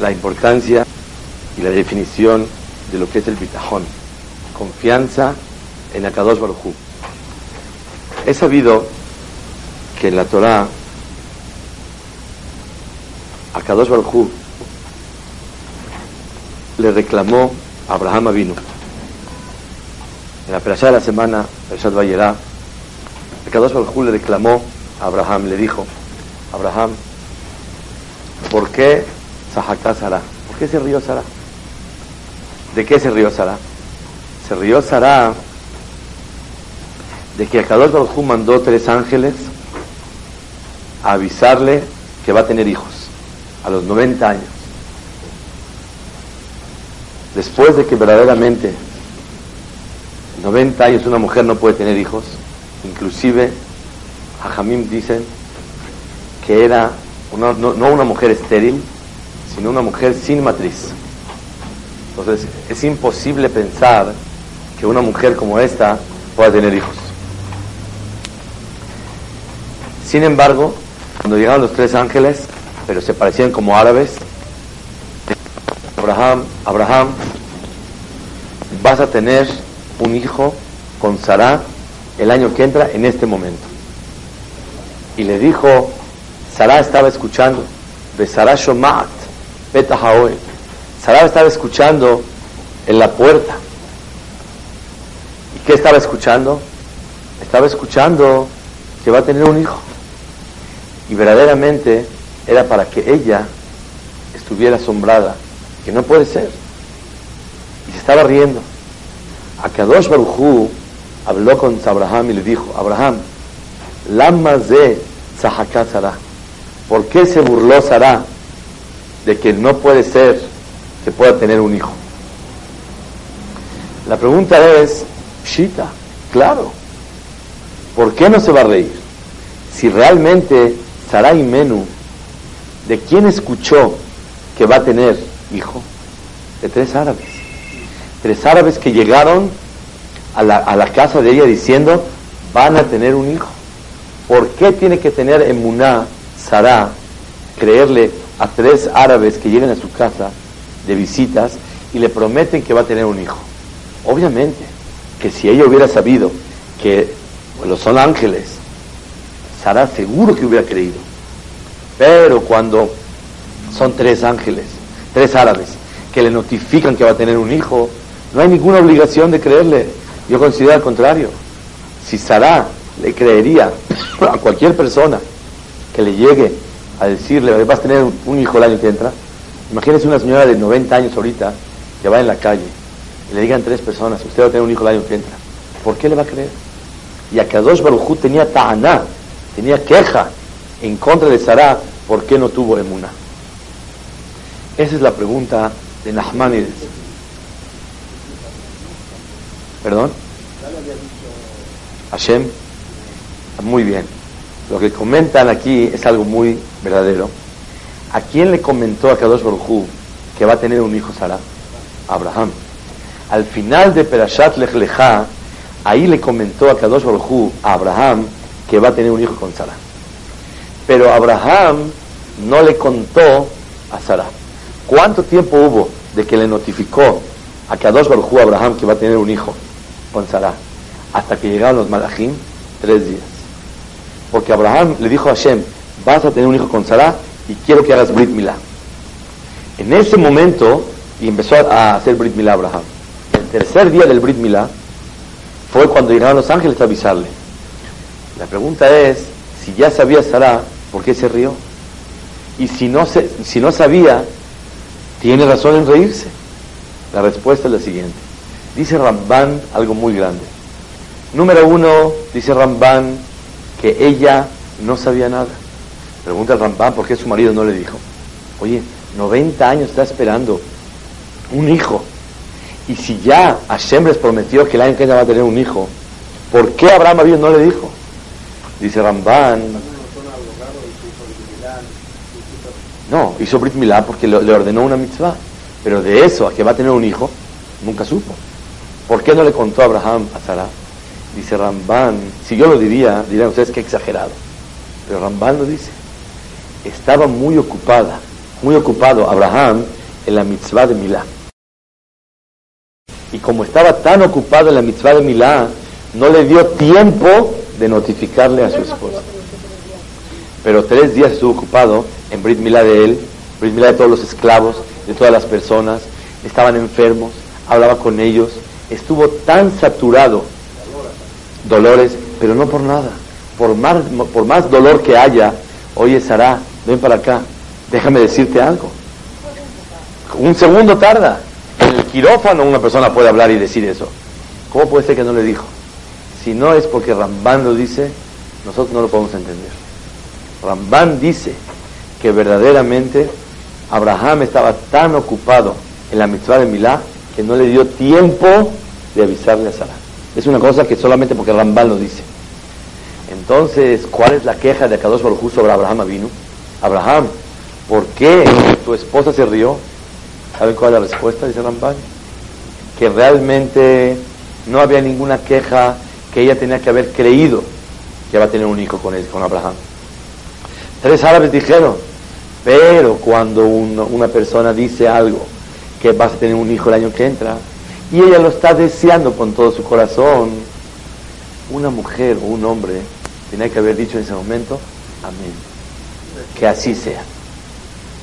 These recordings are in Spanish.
la importancia y la definición de lo que es el bitajón, confianza en Akadosh Baruj. He sabido que en la Torah Akadosh Baruj le reclamó a Abraham Avinu. En la perashá de la semana, Perashat Vayerá, Akadosh Baruj le reclamó a Abraham, le dijo, Abraham, ¿por qué Sahakta Sara? ¿Por qué se rió Sara? ¿De qué se rió Sara? Se rió Sara de que Akadosh Baruj mandó tres ángeles a avisarle que va a tener hijos a los 90 años. Después de que verdaderamente 90 años una mujer no puede tener hijos, inclusive Jajamim dicen que era no una mujer estéril, sino una mujer sin matriz. Entonces es imposible pensar que una mujer como esta pueda tener hijos. Sin embargo, cuando llegaron los tres ángeles, pero se parecían como árabes, Abraham, Abraham, vas a tener un hijo con Sarah el año que entra en este momento. Y le dijo, Sarah estaba escuchando, de Sarah Sarah estaba escuchando en la puerta. ¿Y qué estaba escuchando? Estaba escuchando que va a tener un hijo. Y verdaderamente era para que ella estuviera asombrada, que no puede ser. Y se estaba riendo. Akadosh Barujú habló con Abraham y le dijo, Abraham, lama de Sara, ¿por qué se burló Sara de que no puede ser que pueda tener un hijo? La pregunta es, Shita, claro, ¿por qué no se va a reír? Si realmente Sarai Menú, ¿de quién escuchó que va a tener hijo? De tres árabes. Tres árabes que llegaron a la, casa de ella diciendo, van a tener un hijo. ¿Por qué tiene que tener emuná Sara, creerle a tres árabes que lleguen a su casa de visitas y le prometen que va a tener un hijo? Obviamente que si ella hubiera sabido que los son ángeles Sara seguro que hubiera creído. Pero cuando son tres ángeles, tres árabes, que le notifican que va a tener un hijo, no hay ninguna obligación de creerle. Yo considero al contrario. Si Sara le creería a cualquier persona que le llegue a decirle, vas a tener un hijo el año que entra, imagínese una señora de 90 años ahorita que va en la calle y le digan tres personas, usted va a tener un hijo el año que entra. ¿Por qué le va a creer? Y a Kadosh Barujú tenía ta'aná, tenía queja en contra de Sarah, ¿por qué no tuvo emuna? Esa es la pregunta de Nahmanides. ¿Perdón? Hashem. Muy bien. Lo que comentan aquí es algo muy verdadero. ¿A quién le comentó a Kadosh Baruj que va a tener un hijo Sarah? Abraham. Al final de Perashat Lech ahí le comentó a Kadosh Baruj a Abraham que va a tener un hijo con Sara. Pero Abraham no le contó a Sara. ¿Cuánto tiempo hubo de que le notificó a Kadosh Baruj a Abraham que va a tener un hijo con Sara? Hasta que llegaron los malachim, tres días. Porque Abraham le dijo a Hashem, vas a tener un hijo con Sara y quiero que hagas Brit Milá. En ese momento, y empezó a hacer Brit Milá Abraham. El tercer día del Brit Milá fue cuando llegaron los ángeles a avisarle la pregunta es, si ya sabía Sara, ¿por qué se rió? Y si no, se, si no sabía, ¿tiene razón en reírse? La respuesta es la siguiente. Dice Ramban algo muy grande. Número uno, dice Ramban que ella no sabía nada. Pregunta Ramban por qué su marido no le dijo. Oye, 90 años está esperando un hijo. Y si ya Hashem les prometió que el año va a tener un hijo, ¿por qué Abraham no le dijo? Dice Ramban. No, hizo Brit Milá porque le, ordenó una mitzvah. Pero de eso a que va a tener un hijo, nunca supo. ¿Por qué no le contó Abraham a Sara? Dice Ramban, si yo lo diría, dirían ustedes que exagerado. Pero Ramban lo dice. Estaba muy ocupada muy ocupado Abraham en la mitzvah de Milá. Y como estaba tan ocupado en la mitzvah de Milá, no le dio tiempo de notificarle a su esposa. Pero tres días estuvo ocupado en Brit Milá de él, Brit Milá de todos los esclavos, de todas las personas, estaban enfermos, hablaba con ellos, estuvo tan saturado, dolores, pero no por nada, por más, por más dolor que haya, oye Sara, ven para acá, déjame decirte algo. Un segundo tarda. En el quirófano una persona puede hablar y decir eso. ¿Cómo puede ser que no le dijo? Si no es porque Rambán lo dice, nosotros no lo podemos entender. Rambán dice que verdaderamente Abraham estaba tan ocupado en la mitzvah de Milá que no le dio tiempo de avisarle a Sara. Es una cosa que solamente porque Rambán lo dice. Entonces, ¿cuál es la queja de Akadosh Baruj sobre Abraham vino? Abraham, ¿por qué tu esposa se rió? ¿Saben cuál es la respuesta? Dice Rambán. Que realmente no había ninguna queja que ella tenía que haber creído que iba a tener un hijo con él, con Abraham. Tres árabes dijeron, pero cuando una persona dice algo, que vas a tener un hijo el año que entra, y ella lo está deseando con todo su corazón, una mujer o un hombre tenía que haber dicho en ese momento, amén, que así sea.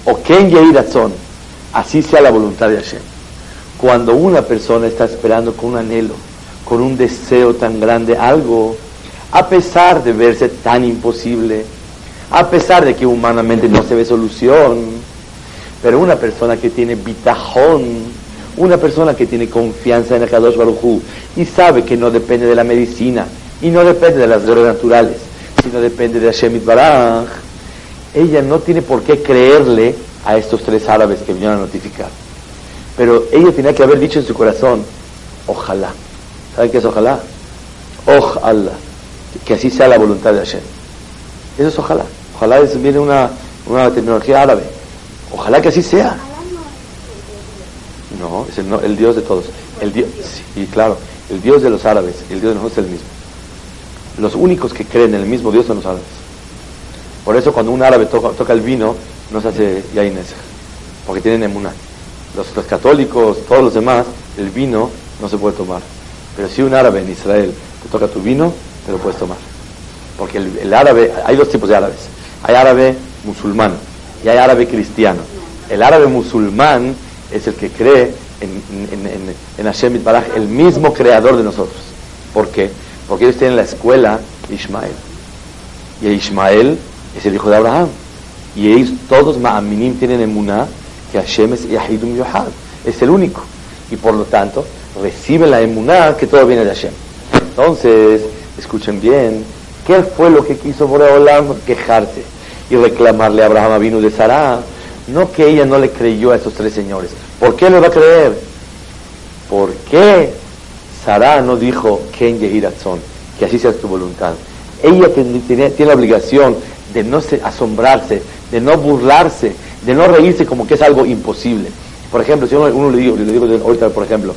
O Ken Yeiratzon, así sea la voluntad de Hashem. Cuando una persona está esperando con un anhelo, con un deseo tan grande algo, a pesar de verse tan imposible, a pesar de que humanamente no se ve solución, pero una persona que tiene bitajón, una persona que tiene confianza en el Kadosh Baruj y sabe que no depende de la medicina y no depende de las leyes naturales, sino depende de Hashem Baraj, ella no tiene por qué creerle a estos tres árabes que vinieron a notificar. Pero ella tenía que haber dicho en su corazón, ojalá. ¿Saben qué es ojalá? Ojalá. Que así sea la voluntad de Hashem. Eso es ojalá. Ojalá es, viene una, una tecnología árabe. Ojalá que así sea. No, es el, Dios de todos. El Dios, sí, claro, el Dios de los árabes, el Dios de nosotros es el mismo. Los únicos que creen en el mismo Dios son los árabes. Por eso cuando un árabe toca, el vino, no se hace yainés, porque tienen emuna. Los, católicos, todos los demás, el vino no se puede tomar. Pero si un árabe en Israel te toca tu vino, te lo puedes tomar. Porque el, árabe, hay dos tipos de árabes. Hay árabe musulmán y hay árabe cristiano. El árabe musulmán es el que cree en, en, en, en Baraj, el mismo creador de nosotros. ¿Por qué? Porque ellos tienen la escuela Ismael. Y Ismael es el hijo de Abraham. Y ellos todos, Ma'aminim, tienen emuná que Hashem es Yahidum Yohad. Es el único. Y por lo tanto, recibe la emuná que todo viene de Hashem. Entonces, escuchen bien, ¿qué fue lo que quiso Boreolam? Quejarse y reclamarle a Abraham vino de Sarah. No que ella no le creyó a esos tres señores. ¿Por qué le va a creer? ¿Por qué Sarah no dijo Ken Yehiratzon? Que así sea tu voluntad. Ella tiene, tiene la obligación de no asombrarse, de no burlarse, de no reírse como que es algo imposible. Por ejemplo, si uno, le digo, le digo ahorita, por ejemplo,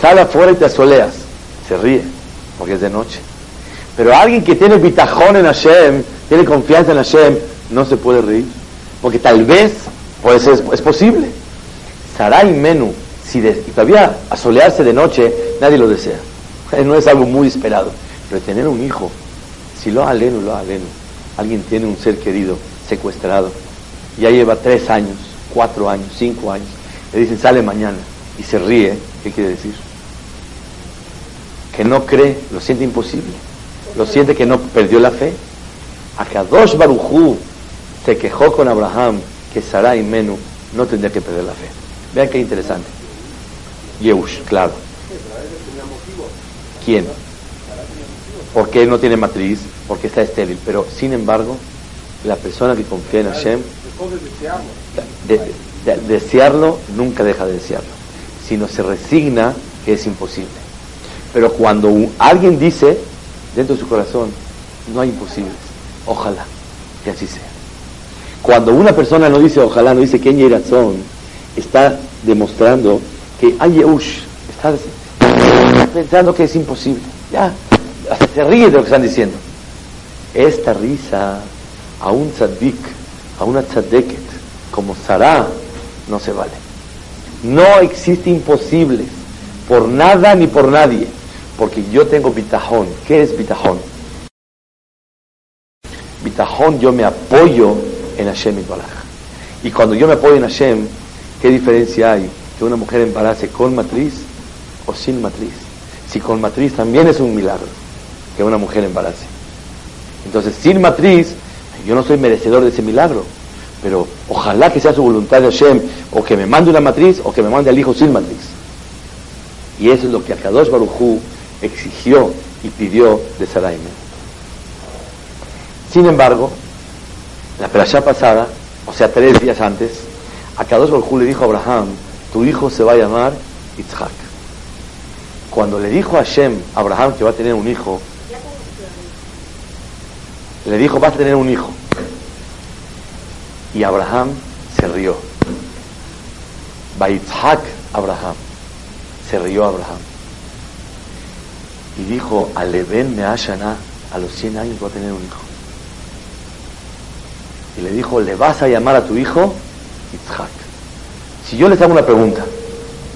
sale afuera y te asoleas, se ríe, porque es de noche. Pero alguien que tiene bitajón en Hashem, tiene confianza en Hashem, no se puede reír. Porque tal vez, pues es, es posible. Sarai Menú, si todavía asolearse de noche, nadie lo desea. No es algo muy esperado. Pero tener un hijo, si lo aleno, lo aleno. Alguien tiene un ser querido secuestrado, ya lleva tres años, cuatro años, cinco años, le dicen sale mañana y se ríe, ¿qué quiere decir? Que no cree, lo siente imposible, lo siente que no perdió la fe. Akadosh Barujú se quejó con Abraham que Sarai Menú no tendría que perder la fe. Vean qué interesante. Yehush, claro. ¿Quién? Porque él no tiene matriz, porque está estéril. Pero, sin embargo, la persona que confía en Hashem, desearlo nunca deja de desearlo, sino se resigna que es imposible. Pero cuando alguien dice dentro de su corazón, no hay imposibles, ojalá que así sea. Cuando una persona no dice ojalá, no dice que hay razón, está demostrando que hay Yehush, está pensando que es imposible. Ya, se ríe de lo que están diciendo. Esta risa a un tzaddik, a una tzaddeket, como Sarah, no se vale. No existe imposible por nada ni por nadie, porque yo tengo bitajón. ¿Qué es bitajón? Bitajón yo me apoyo en Hashem y Y cuando yo me apoyo en Hashem, ¿qué diferencia hay que una mujer embarace con matriz o sin matriz? Si con matriz también es un milagro que una mujer embarace. Entonces, sin matriz, yo no soy merecedor de ese milagro, pero ojalá que sea su voluntad de Hashem, o que me mande una matriz, o que me mande al hijo sin matriz. Y eso es lo que Akadosh Baruchú exigió y pidió de Saraime. Sin embargo, la perashá pasada, o sea, tres días antes, Akadosh Baruchú le dijo a Abraham, tu hijo se va a llamar Yitzhak. Cuando le dijo a Hashem, Abraham, que va a tener un hijo, le dijo, vas a tener un hijo. Y Abraham se rió. Baitzhak Abraham. Se rió Abraham. Y dijo, Aleven me ashana, a los 100 años va a tener un hijo. Y le dijo, ¿le vas a llamar a tu hijo? Itzhak. Si yo les hago una pregunta,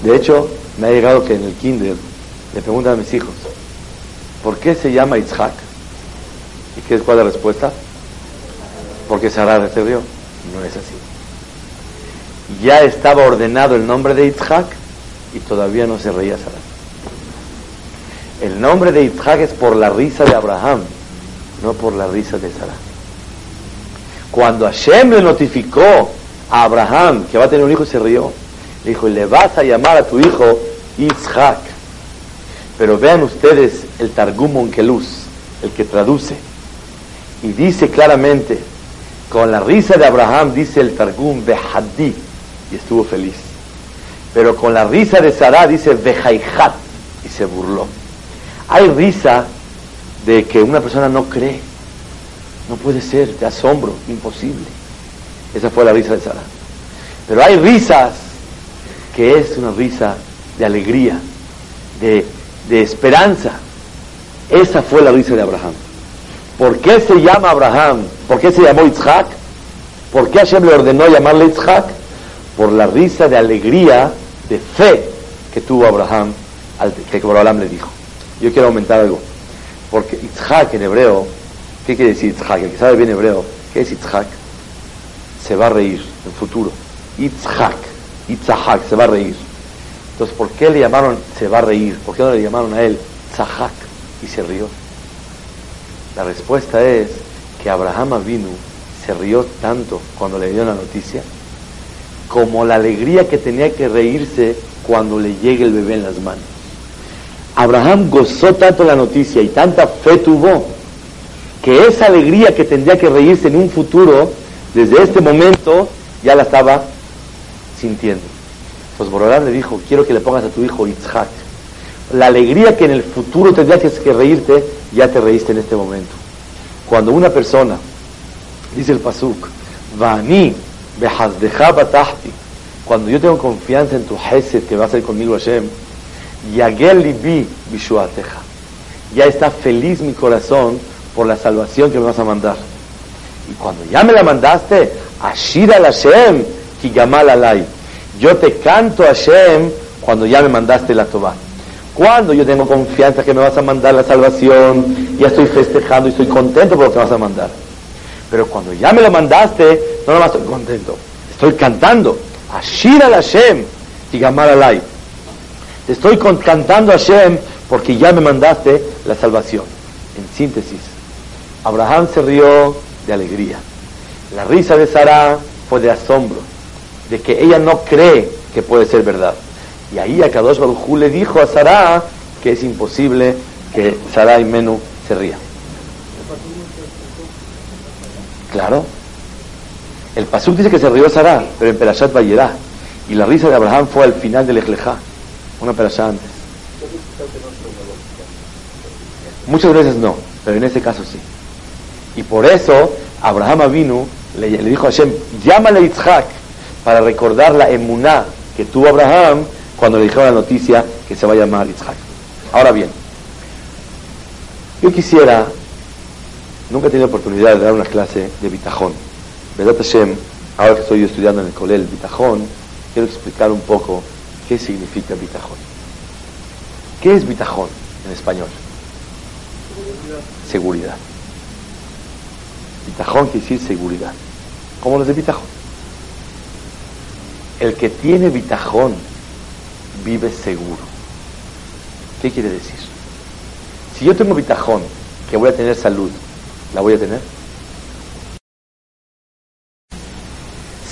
de hecho, me ha llegado que en el kinder le preguntan a mis hijos, ¿por qué se llama Itzhak? ¿Y qué es cuál es la respuesta? Porque Sarah se rió. No es así. Ya estaba ordenado el nombre de Yitzhak y todavía no se reía Sarah. El nombre de Yitzhak es por la risa de Abraham, no por la risa de Sarah. Cuando Hashem le notificó a Abraham que va a tener un hijo, se rió. Le dijo, le vas a llamar a tu hijo Yitzhak. Pero vean ustedes el Targum Onkeluz, el que traduce y dice claramente, con la risa de Abraham, dice el Targum, Behadí, y estuvo feliz. Pero con la risa de Sarah dice Behaihat, y se burló. Hay risa de que una persona no cree. No puede ser, de asombro, imposible. Esa fue la risa de Sarah. Pero hay risas que es una risa de alegría, de, de esperanza. Esa fue la risa de Abraham. ¿Por qué se llama Abraham? ¿Por qué se llamó Isaac? ¿Por qué Hashem le ordenó llamarle Isaac? Por la risa de alegría, de fe que tuvo Abraham, al que Abraham le dijo. Yo quiero aumentar algo. Porque Isaac en hebreo, ¿qué quiere decir Isaac? El que sabe bien hebreo, ¿qué es Isaac? Se va a reír en futuro. Isaac, Isaac, se va a reír. Entonces, ¿por qué le llamaron se va a reír? ¿Por qué no le llamaron a él Tzahak y se rió? La respuesta es que Abraham Avinu se rió tanto cuando le dio la noticia, como la alegría que tenía que reírse cuando le llegue el bebé en las manos. Abraham gozó tanto la noticia y tanta fe tuvo que esa alegría que tendría que reírse en un futuro, desde este momento ya la estaba sintiendo. Entonces Borolán le dijo, quiero que le pongas a tu hijo Yitzhak. La alegría que en el futuro tendría que reírte, ya te reíste en este momento. Cuando una persona, dice el Pasuk, Vani, cuando yo tengo confianza en tu Hesed que va a ser conmigo Hashem, Yagel libi bishuateja. Ya está feliz mi corazón por la salvación que me vas a mandar. Y cuando ya me la mandaste, Ashira al Hashem, Kigamal alay. Yo te canto Hashem cuando ya me mandaste la Tobá. Cuando yo tengo confianza que me vas a mandar la salvación, ya estoy festejando y estoy contento por lo que vas a mandar. Pero cuando ya me lo mandaste, no nomás estoy contento, estoy cantando. Ashir al Hashem, Tigamar alay. Te estoy cantando a Hashem porque ya me mandaste la salvación. En síntesis, Abraham se rió de alegría. La risa de Sara fue de asombro, de que ella no cree que puede ser verdad. Y ahí a Kadosh Baruj le dijo a Sarah que es imposible que Sarah y Menú se rían. Claro. El Pasuk dice que se rió Sarah, pero en Perashat Vayerá. Y la risa de Abraham fue al final del Ejlejá, una Perashat antes. Muchas veces no, pero en ese caso sí. Y por eso Abraham vino, le, le dijo a Hashem, llámale a Yitzhak para recordar la emuná que tuvo Abraham cuando le dijeron la noticia que se va a llamar Yitzhak. Ahora bien, yo quisiera, nunca he tenido oportunidad de dar una clase de bitajón. Vedat Hashem, ahora que estoy estudiando en el Colel Bitajón, quiero explicar un poco qué significa Bitajón. ¿Qué es Bitajón en español? Seguridad. Bitajón quiere decir seguridad. ¿Cómo los de Bitajón? El que tiene Bitajón vive seguro. ¿Qué quiere decir? Si yo tengo Bitajón, que voy a tener salud, ¿la voy a tener?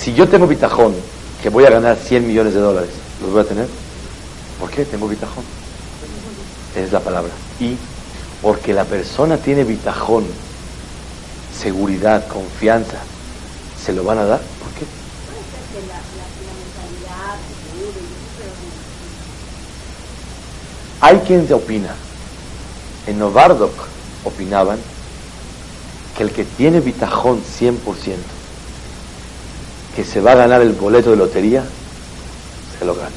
Si yo tengo bitajón, que voy a ganar 100 millones de dólares, ¿los voy a tener? ¿Por qué tengo bitajón? Es la palabra. Y porque la persona tiene bitajón, seguridad, confianza, ¿se lo van a dar? ¿Por qué? Hay quien se opina. En Novardok opinaban que el que tiene bitajón 100%, que se va a ganar el boleto de lotería, se lo gana.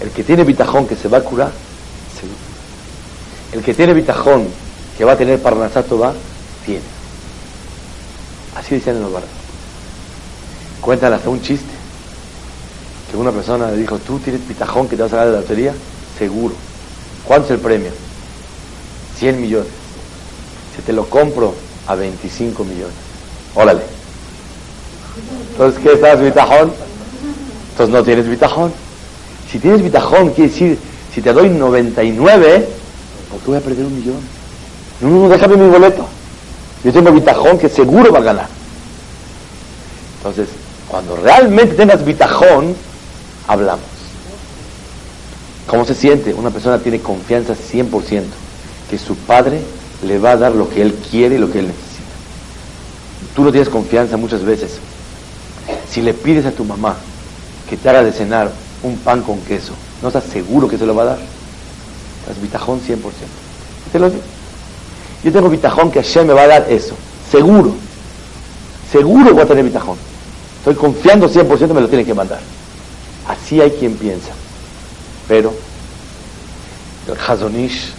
El que tiene bitajón que se va a curar, se El que tiene bitajón que va a tener parnasato va, tiene. Así decían en barrios. Cuentan hasta un chiste. Que una persona le dijo, tú tienes bitajón que te vas a ganar de la lotería, seguro. ¿Cuánto es el premio? 100 millones. Si te lo compro a 25 millones. Órale. Entonces, ¿qué estás, bitajón? Entonces no tienes bitajón. Si tienes bitajón, quiere decir, si te doy 99, ¿por qué voy a perder un millón? No, no, déjame mi boleto. Yo tengo bitajón que seguro va a ganar. Entonces, cuando realmente tengas bitajón, hablamos. ¿Cómo se siente? Una persona tiene confianza 100% que su padre le va a dar lo que él quiere y lo que él necesita. Tú no tienes confianza muchas veces. Si le pides a tu mamá que te haga de cenar un pan con queso, ¿no estás seguro que se lo va a dar? Estás bitajón 100%. Te lo digo. Yo tengo bitajón que Hashem me va a dar eso. Seguro. Seguro voy a tener bitajón. Estoy confiando 100% me lo tiene que mandar. Así hay quien piensa. Pero el Hazonish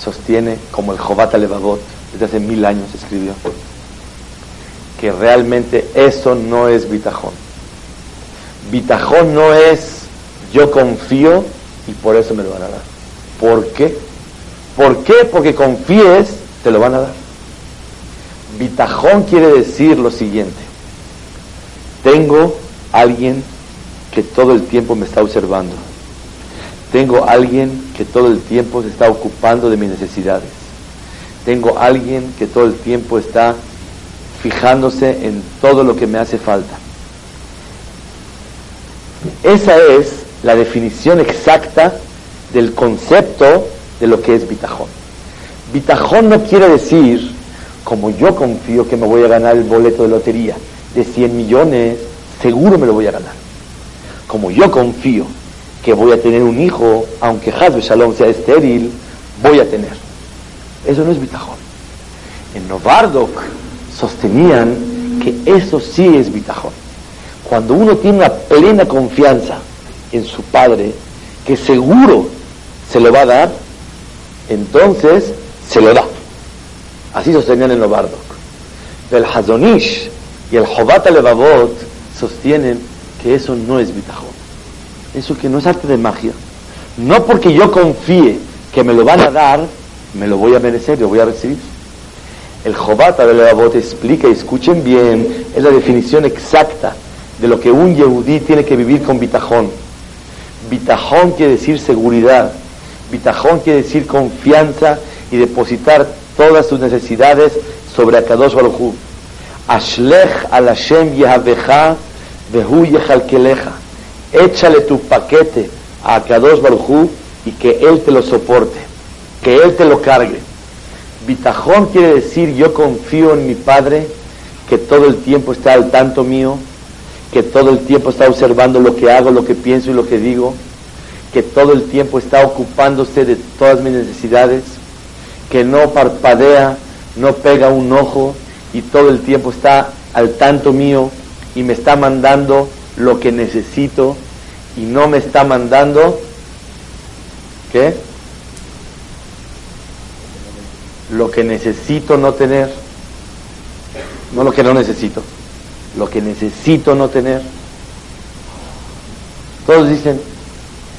sostiene, como el Jobat Levavot, desde hace mil años escribió, que realmente eso no es bitajón. Bitajón no es yo confío y por eso me lo van a dar. ¿Por qué? ¿Por qué? Porque confíes, te lo van a dar. Bitajón quiere decir lo siguiente. Tengo alguien que todo el tiempo me está observando tengo alguien que todo el tiempo se está ocupando de mis necesidades. Tengo alguien que todo el tiempo está fijándose en todo lo que me hace falta. Esa es la definición exacta del concepto de lo que es bitajón. Bitajón no quiere decir, como yo confío que me voy a ganar el boleto de lotería de 100 millones, seguro me lo voy a ganar. Como yo confío que voy a tener un hijo, aunque Hazbe Shalom sea estéril, voy a tener. Eso no es bitajón. En Novardok sostenían que eso sí es bitajón. Cuando uno tiene una plena confianza en su padre, que seguro se lo va a dar, entonces se lo da. Así sostenían en Novardok. El Hazonish y el Jobat Levavot sostienen que eso no es bitajón. Eso que no es arte de magia. No porque yo confíe que me lo van a dar, me lo voy a merecer, lo voy a recibir. El Jobata de la explica, escuchen bien, es la definición exacta de lo que un yehudí tiene que vivir con bitajón. Bitajón quiere decir seguridad. Bitajón quiere decir confianza y depositar todas sus necesidades sobre Akadosh Baruj Ashlech al Hashem Yehavecha vehu Yehalkelecha échale tu paquete a Kadosh Barujú y que Él te lo soporte, que Él te lo cargue. Bitajón quiere decir yo confío en mi Padre, que todo el tiempo está al tanto mío, que todo el tiempo está observando lo que hago, lo que pienso y lo que digo, que todo el tiempo está ocupándose de todas mis necesidades, que no parpadea, no pega un ojo y todo el tiempo está al tanto mío y me está mandando lo que necesito y no me está mandando, ¿qué? Lo que necesito no tener, no lo que no necesito. lo que necesito no tener. Todos dicen,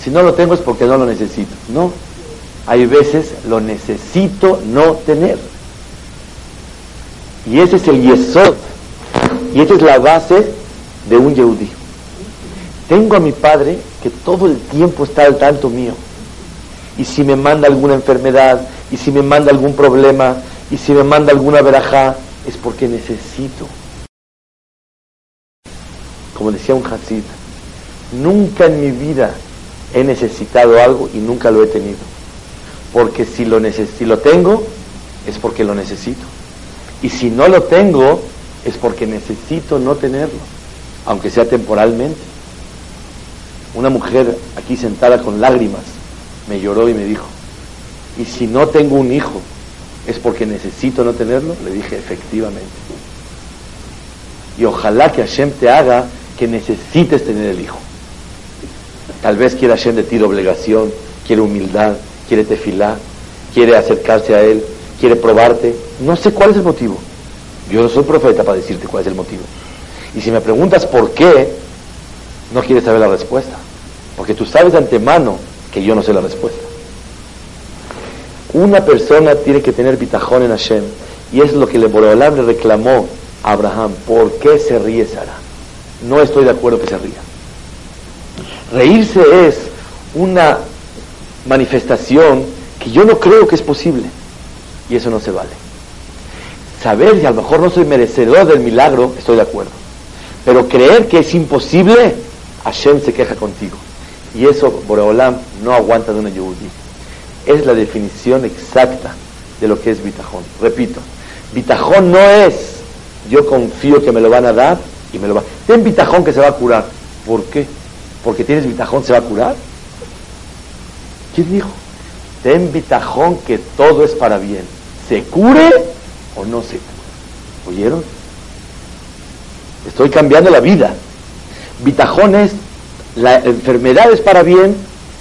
si no lo tengo es porque no lo necesito. No, hay veces lo necesito no tener. Y ese es el yesod. Y esa es la base de un yehudí. Tengo a mi padre que todo el tiempo está al tanto mío. Y si me manda alguna enfermedad, y si me manda algún problema, y si me manda alguna verajá, es porque necesito. Como decía un Hasid, nunca en mi vida he necesitado algo y nunca lo he tenido. Porque si lo, si lo tengo, es porque lo necesito. Y si no lo tengo, es porque necesito no tenerlo, aunque sea temporalmente. Una mujer aquí sentada con lágrimas me lloró y me dijo, ¿y si no tengo un hijo, es porque necesito no tenerlo? Le dije, efectivamente. Y ojalá que Hashem te haga que necesites tener el hijo. Tal vez quiera Hashem de ti obligación, quiere humildad, quiere tefilá, quiere acercarse a Él, quiere probarte. No sé cuál es el motivo. Yo no soy profeta para decirte cuál es el motivo. Y si me preguntas por qué, no quieres saber la respuesta. Porque tú sabes de antemano que yo no sé la respuesta. Una persona tiene que tener bitajón en Hashem. Y es lo que le Boreolam le reclamó a Abraham. ¿Por qué se ríe Sara? No estoy de acuerdo que se ría. Reírse es una manifestación que yo no creo que es posible. Y eso no se vale. Saber si a lo mejor no soy merecedor del milagro, estoy de acuerdo. Pero creer que es imposible, Hashem se queja contigo. Y eso Boreolam no aguanta de una yehudí. Es la definición exacta de lo que es bitajón. Repito, bitajón no es yo confío que me lo van a dar y me lo va. Ten bitajón que se va a curar. ¿Por qué? Porque tienes bitajón se va a curar. ¿Quién dijo? Ten bitajón que todo es para bien. Se cure o no se cura. ¿Oyeron? Estoy cambiando la vida. Bitajón es, la enfermedad es para bien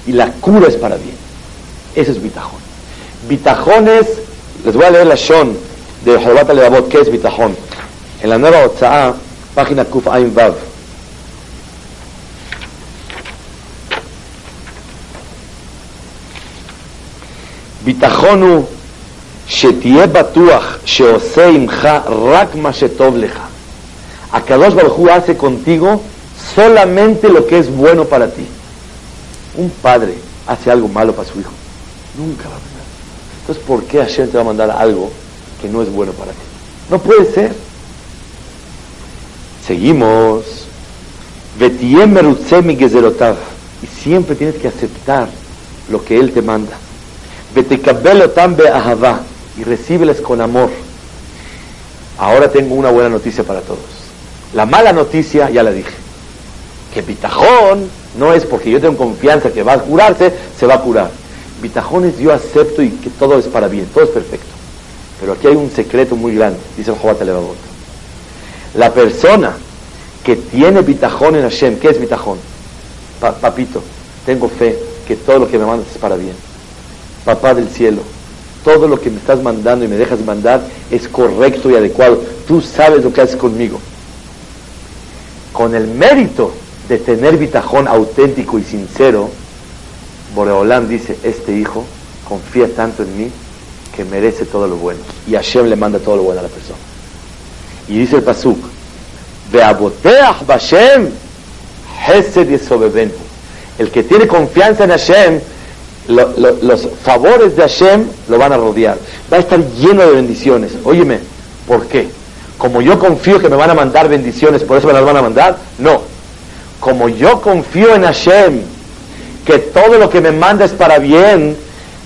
y la cura es para bien. Ese es bitajón. Bitajón es, les voy a leer la Shon de Jorbat Alevabot, ¿qué es bitajón? En la nueva Otsa'a, página Kuf Ain Vav. Bitajonu שתהיה בטוח שעושה עמך רק מה שטוב לך. הקדוש ברוך הוא hace contigo solamente lo que es bueno para ti. Un padre hace algo malo para su hijo. Nunca va a pasar. Entonces, ¿por qué Hashem te va a mandar algo que no es bueno para ti? No puede ser. Seguimos. Y siempre tienes que aceptar lo que Él te manda. Y recíbeles con amor. Ahora tengo una buena noticia para todos. La mala noticia ya la dije que bitajón no es porque yo tengo confianza que va a curarse, se va a curar. Bitajón es yo acepto y que todo es para bien, todo es perfecto. Pero aquí hay un secreto muy grande, dice el Jobat Levavot. La persona que tiene bitajón en Hashem, ¿qué es bitajón? papito, tengo fe que todo lo que me mandas es para bien. Papá del cielo, todo lo que me estás mandando y me dejas mandar es correcto y adecuado. Tú sabes lo que haces conmigo. Con el mérito de tener bitajón auténtico y sincero, Boreolán dice, este hijo confía tanto en mí que merece todo lo bueno. Y Hashem le manda todo lo bueno a la persona. Y dice el Pasuk, El que tiene confianza en Hashem, los favores de Hashem lo van a rodear. Va a estar lleno de bendiciones. Óyeme, ¿por qué? Como yo confío que me van a mandar bendiciones, ¿por eso me las van a mandar? No como yo confío en Hashem, que todo lo que me manda es para bien,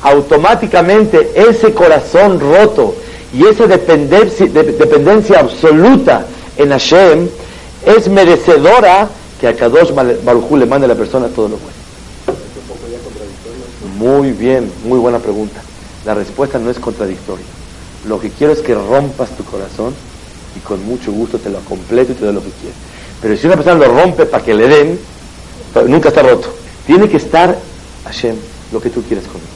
automáticamente ese corazón roto y esa dependencia, absoluta en Hashem es merecedora que a Kadosh Baruj le mande a la persona todo lo bueno. Muy bien, muy buena pregunta. La respuesta no es contradictoria. Lo que quiero es que rompas tu corazón y con mucho gusto te lo completo y te doy lo que quieres. Pero si una persona lo rompe para que le den, nunca está roto. Tiene que estar, Hashem, lo que tú quieres conmigo.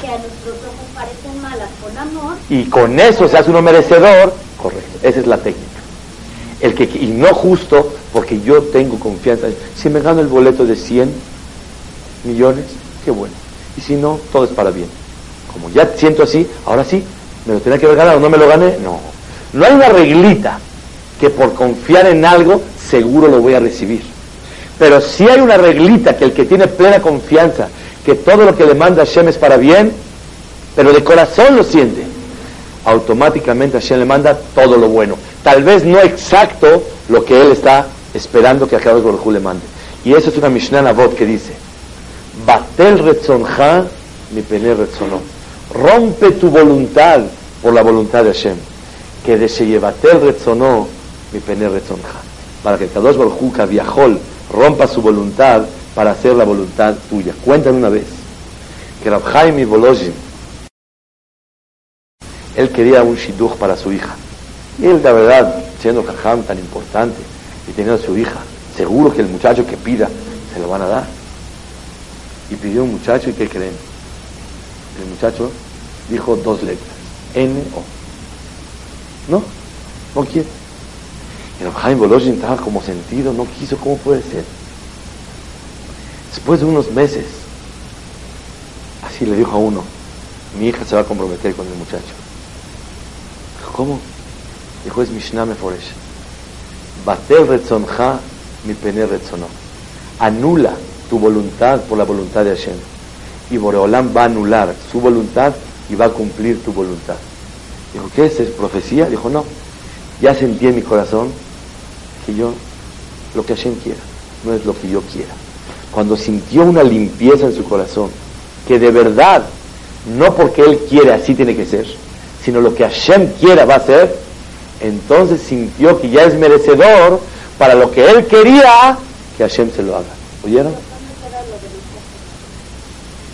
Que a nuestros ojos parecen malas con amor. Y con eso se hace uno merecedor. Correcto. Esa es la técnica. El que, y no justo porque yo tengo confianza. Si me gano el boleto de 100 millones, qué bueno. Y si no, todo es para bien. Como ya siento así, ahora sí, me lo tenía que haber ganado, no me lo gané, no. No hay una reglita que por confiar en algo seguro lo voy a recibir. Pero si hay una reglita que el que tiene plena confianza, que todo lo que le manda Hashem es para bien, pero de corazón lo siente, automáticamente Hashem le manda todo lo bueno. Tal vez no exacto lo que él está esperando que a cada Baruj le mande. Y eso es una Mishnah Navot que dice, Batel retzonja mi pene retzono. Rompe tu voluntad por la voluntad de Hashem. Que de Sheyevatel retzono mi pene retzonja. Para que Kadosh Baruj viajol rompa su voluntad para hacer la voluntad tuya. Cuéntame una vez que Rab y Bolojin, él quería un shidduch para su hija. Y él, la verdad, siendo Jajam tan importante y teniendo su hija, seguro que el muchacho que pida se lo van a dar. Y pidió un muchacho y ¿qué creen? El muchacho dijo dos letras, N-O. No, no quiere. Y Jaime Bolojin estaba como sentido, no quiso, ¿cómo puede ser? Después de unos meses, así le dijo a uno, mi hija se va a comprometer con el muchacho. Dijo, ¿cómo? Dijo, es Mishnah Meforesh. Batel retzonja mi pene retzono. Anula tu voluntad por la voluntad de Hashem. Y Boreolam va a anular su voluntad y va a cumplir tu voluntad. Dijo, ¿qué es? ¿Es profecía? Dijo, no. Ya sentí en mi corazón que yo, lo que Hashem quiera, no es lo que yo quiera. Cuando sintió una limpieza en su corazón, que de verdad, no porque Él quiere así tiene que ser, sino lo que Hashem quiera va a ser, entonces sintió que ya es merecedor para lo que Él quería que Hashem se lo haga. ¿Oyeron?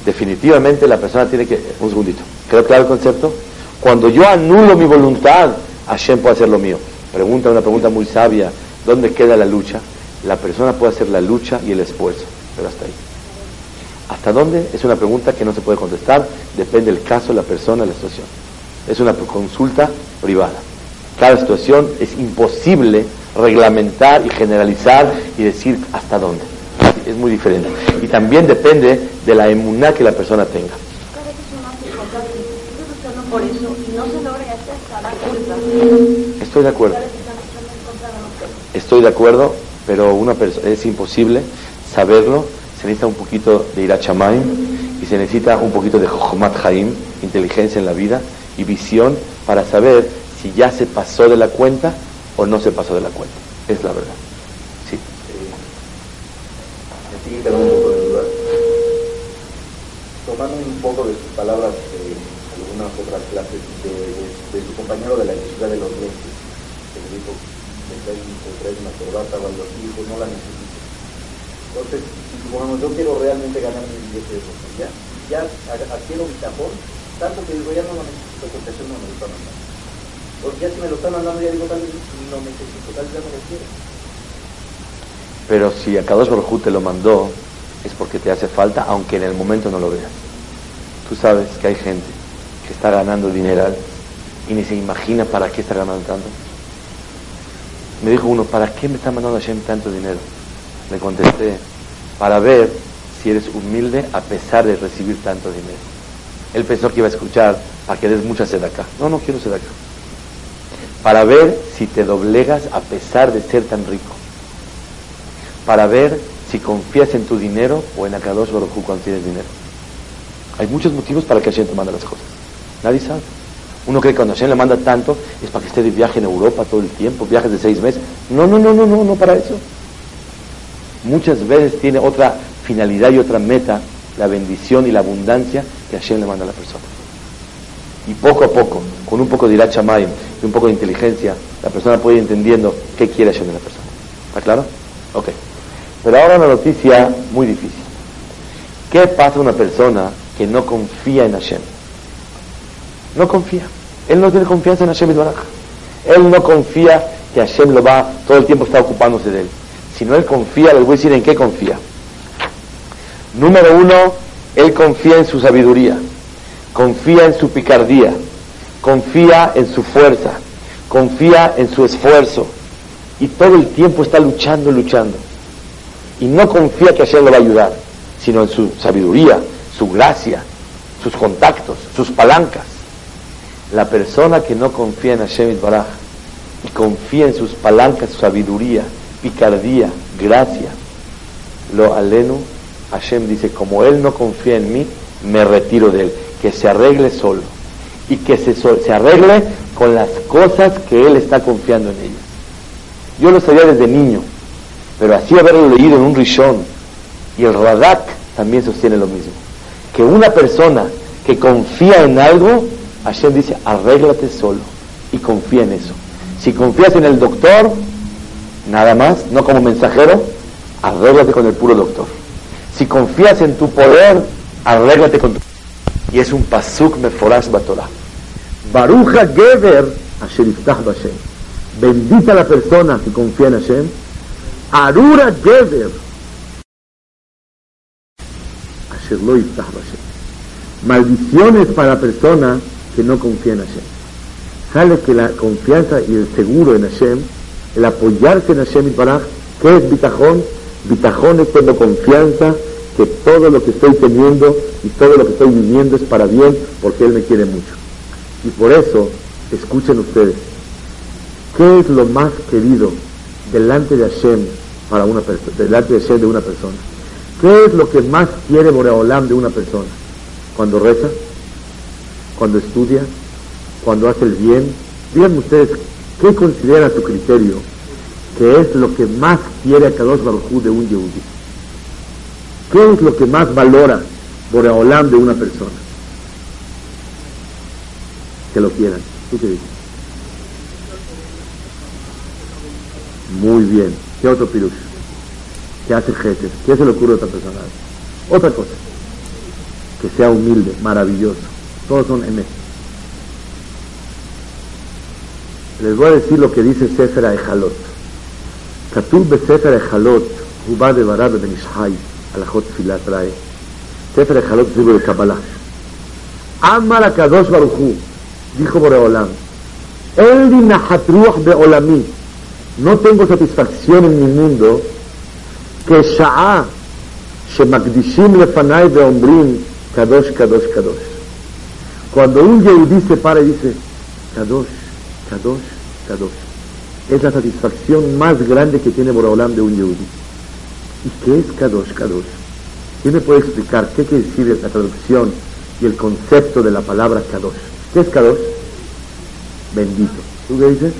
Definitivamente la persona tiene que... Un segundito. ¿Quedó claro el concepto? Cuando yo anulo mi voluntad, Hashem puede hacer lo mío. Pregunta una pregunta muy sabia. ¿Dónde queda la lucha? La persona puede hacer la lucha y el esfuerzo, pero hasta ahí. ¿Hasta dónde? Es una pregunta que no se puede contestar, depende del caso, la persona, la situación. Es una consulta privada. Cada situación es imposible reglamentar y generalizar y decir hasta dónde. Es muy diferente. Y también depende de la emuná que la persona tenga. Estoy de acuerdo. Estoy de acuerdo, pero una es imposible saberlo. Se necesita un poquito de irachamayim y se necesita un poquito de jochmat haim, inteligencia en la vida y visión para saber si ya se pasó de la cuenta o no se pasó de la cuenta. Es la verdad. Sí. Eh, Tomando un poco de sus palabras de algunas otras clases de, su compañero de la Universidad de los Lentes, que le dijo que trae una corbata algo así, dijo no la necesito. Entonces, supongamos, yo quiero realmente ganar mi billete de ya, ya adquiero un tapón, tanto que digo, ya no lo necesito porque eso no me lo está mandando. Porque ya si me lo están mandando, ya digo, tal vez no necesito, tal vez ya no lo quiero. Pero si a Kadosh Baruj te lo mandó, es porque te hace falta, aunque en el momento no lo veas. Tú sabes que hay gente que está ganando dinero y ni se imagina para qué está ganando tanto. Me dijo uno, ¿para qué me está mandando Hashem tanto dinero? Le contesté, para ver si eres humilde a pesar de recibir tanto dinero. Él pensó que iba a escuchar para que des mucha sed acá. No, no quiero sed acá para ver si te doblegas a pesar de ser tan rico, para ver si confías en tu dinero o en Akadosh Baruj cuando tienes dinero. Hay muchos motivos para que Hashem te manda las cosas. Nadie sabe. Uno cree que cuando Hashem le manda tanto es para que esté de viaje en Europa todo el tiempo, viajes de seis meses. No, no, no, no, no, no para eso. Muchas veces tiene otra finalidad y otra meta, la bendición y la abundancia que Hashem le manda a la persona. Y poco a poco, con un poco de iracha y un poco de inteligencia, la persona puede ir entendiendo qué quiere Hashem de la persona. ¿Está claro? Ok. Pero ahora una noticia muy difícil. ¿Qué pasa a una persona que no confía en Hashem? No confía. Él no tiene confianza en Hashem y Baraj. Él no confía que Hashem lo va, todo el tiempo está ocupándose de él. Si no él confía, les voy a decir en qué confía. Número uno, él confía en su sabiduría confía en su picardía, confía en su fuerza, confía en su esfuerzo, y todo el tiempo está luchando, luchando, y no confía que Hashem lo va a ayudar, sino en su sabiduría, su gracia, sus contactos, sus palancas. La persona que no confía en Hashem Baraj y confía en sus palancas, su sabiduría, picardía, gracia, lo alenu, Hashem dice, como él no confía en mí, me retiro de él, que se arregle solo y que se, se arregle con las cosas que él está confiando en ellas. Yo lo sabía desde niño, pero así haberlo leído en un rishon y el Radak también sostiene lo mismo. Que una persona que confía en algo, Hashem dice, arréglate solo y confía en eso. Si confías en el doctor, nada más, no como mensajero, arréglate con el puro doctor. Si confías en tu poder, arréglate con tu y es un pasuk meforash batorah. Baruja Geber Asher Bashem. Bendita la persona que confía en Hashem. Arura Geber Asher lo Bashem. Maldiciones para la persona que no confía en Hashem. Sale que la confianza y el seguro en Hashem, el apoyarse en Hashem y para ¿qué es bitajón? Bitajón es cuando confianza que todo lo que estoy teniendo y todo lo que estoy viviendo es para bien porque Él me quiere mucho. Y por eso, escuchen ustedes, ¿qué es lo más querido delante de Hashem para una delante de Hashem de una persona? ¿Qué es lo que más quiere Boreolam de una persona? Cuando reza, cuando estudia, cuando hace el bien. Díganme ustedes, ¿qué considera su criterio que es lo que más quiere a Kadosh Baruj de un Yehudi? ¿Qué es lo que más valora Boreolam de una persona? Que lo quieran. ¿Tú qué dices? Muy bien. ¿Qué otro pirush? ¿Qué hace jefe? ¿Qué se le ocurre a otra persona? Otra cosa. Que sea humilde, maravilloso. Todos son M. Les voy a decir lo que dice Sefer Ejalot. Katub Sefer Ejalot, Ubad de Barab de Mishai. הלכות תפילה trae. ספר החלות סביבו לקבלה. אמר הקדוש ברוך הוא, dijo Boreolam, el dinahatruach beolami, no tengo satisfacción en mi mundo, que sha'a שמקדישים לפניי ואומרים קדוש, קדוש, קדוש. Cuando un yehudí se para y dice, Kadosh, Kadosh, Kadosh, es la satisfacción más grande que tiene Boreolam de un yehudí. ¿Y qué es Kadosh Kadosh? ¿Quién me puede explicar qué quiere decir la traducción y el concepto de la palabra Kadosh? ¿Qué es Kadosh? Bendito. ¿Tú qué dices?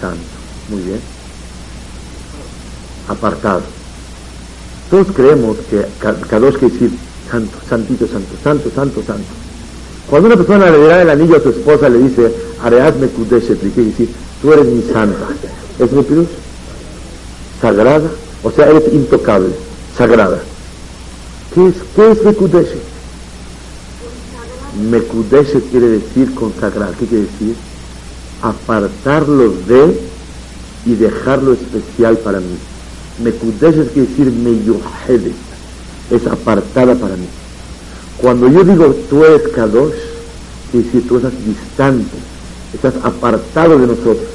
Santo. Muy bien. Apartado. Todos creemos que Kadosh quiere decir santo, santito, santo, santo, santo, santo. Cuando una persona le da el anillo a su esposa, le dice, Areazme Kudeshet, quiere decir, tú eres mi santa. ¿Es mi pirus? Sagrada, o sea, eres intocable, sagrada. ¿Qué es, qué es Mekudeshet? Mekudeshet quiere decir consagrar. ¿Qué quiere decir? Apartarlo de y dejarlo especial para mí. Mekudeshet quiere decir meyuhedet. Es apartada para mí. Cuando yo digo tú eres Kadosh, quiere decir tú estás distante, estás apartado de nosotros.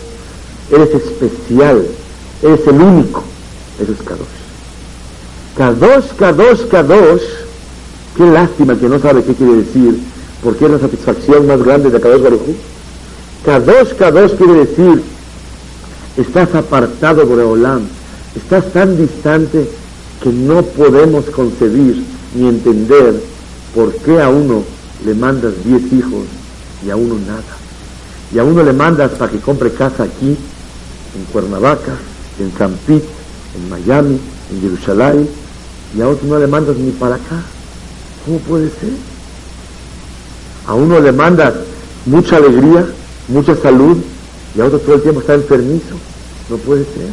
Eres especial, eres el único. Eso es Kadosh. Kadosh, Kadosh, Kadosh. Qué lástima que no sabe qué quiere decir, porque es la satisfacción más grande de Kadosh Baruj Kadosh, Kadosh quiere decir, estás apartado por Olam, estás tan distante que no podemos concebir ni entender por qué a uno le mandas diez hijos y a uno nada. Y a uno le mandas para que compre casa aquí, en Cuernavaca, en San en Miami, en Jerusalén, y a otro no le mandas ni para acá. ¿Cómo puede ser? A uno le mandas mucha alegría, mucha salud, y a todo el tiempo está enfermizo. No puede ser.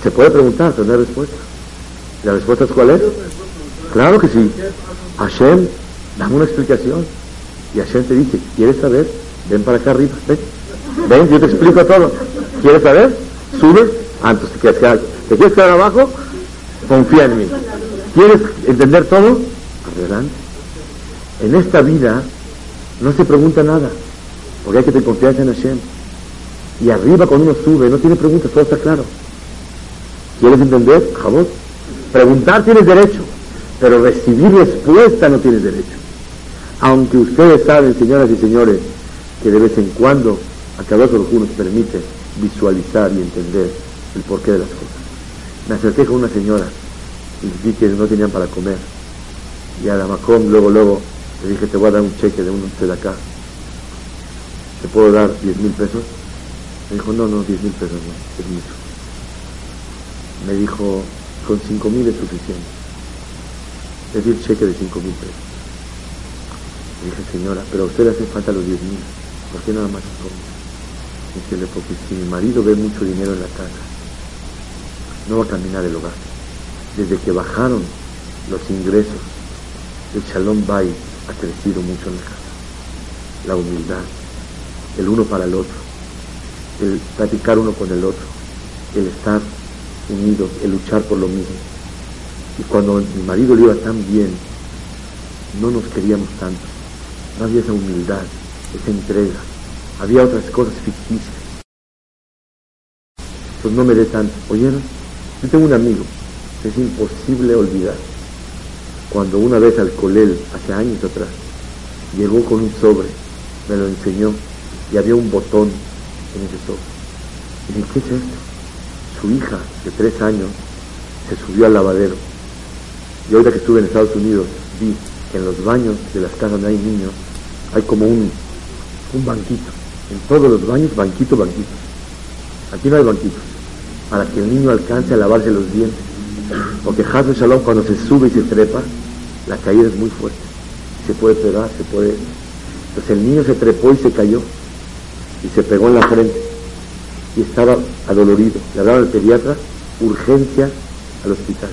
Se puede preguntar, pero respuesta. ¿La respuesta es cuál es? Claro que sí. Hashem, dame una explicación. Y Hashem te dice, ¿quieres saber? Ven para acá arriba, ven. Ven, yo te explico todo. ¿Quieres saber? Sube, antes ah, te quieres quedar, ¿te quieres quedar abajo? Confía en mí. ¿Quieres entender todo? Adelante. En esta vida no se pregunta nada, porque hay que tener confianza en Hashem. Y arriba cuando uno sube, no tiene preguntas, todo está claro. ¿Quieres entender? Jabot. Preguntar tienes derecho, pero recibir respuesta no tienes derecho. Aunque ustedes saben, señoras y señores, que de vez en cuando a cada uno nos permite visualizar y entender el porqué de las cosas. Me acerqué con una señora y vi que no tenían para comer. Y a la Macom luego, luego, le dije, te voy a dar un cheque de un de acá. ¿Te puedo dar 10 mil pesos? Me dijo, no, no, 10 mil pesos no, es mucho. Me dijo, con 5 mil es suficiente. Le di el cheque de 5 mil pesos. Le dije, señora, pero a usted le hacen falta los 10 mil. ¿Por qué nada más 5 mil? Dice, porque si mi marido ve mucho dinero en la casa, no va a caminar el hogar. Desde que bajaron los ingresos, el Shalom Bay ha crecido mucho en la casa. La humildad, el uno para el otro, el platicar uno con el otro, el estar unidos, el luchar por lo mismo. Y cuando mi marido le iba tan bien, no nos queríamos tanto. No había esa humildad, esa entrega. Había otras cosas ficticias. Pues no me dé tanto. ¿Oyeron? Yo tengo un amigo, es imposible olvidar. Cuando una vez al colel, hace años atrás, llegó con un sobre, me lo enseñó y había un botón en ese sobre. Y dije, ¿qué es esto? Su hija de tres años se subió al lavadero. Y ahorita que estuve en Estados Unidos, vi que en los baños de las casas donde hay niños hay como un, un banquito. En todos los baños, banquito, banquito. Aquí no hay banquitos. Para que el niño alcance a lavarse los dientes. Porque Hazel Shalom cuando se sube y se trepa, la caída es muy fuerte. Se puede pegar, se puede... Entonces el niño se trepó y se cayó. Y se pegó en la frente. Y estaba adolorido. Le hablaron al pediatra, urgencia al hospital.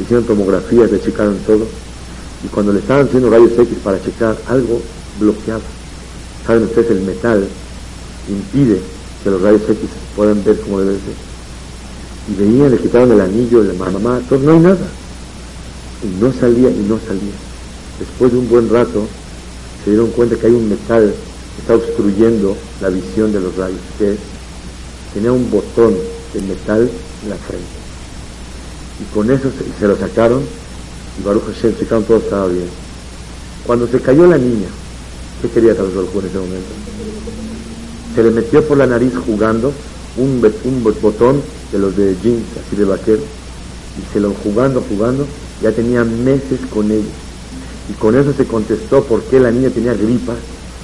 Hicieron tomografías, le checaron todo. Y cuando le estaban haciendo rayos X para checar, algo bloqueaba. Saben ustedes, el metal impide que los rayos X puedan ver como debe ser. Y venían, le quitaron el anillo, la mamá, todo, no hay nada. Y no salía y no salía. Después de un buen rato, se dieron cuenta que hay un metal está obstruyendo la visión de los rayos, que es, tenía un botón de metal en la frente. Y con eso se, lo sacaron, y Baruch Hashem, checaron todo estaba bien. Cuando se cayó la niña, ¿qué quería Carlos en ese momento? Se le metió por la nariz jugando un, un botón de los de jeans, así de vaquero, y se lo jugando, jugando, ya tenía meses con ellos. Y con eso se contestó por qué la niña tenía gripa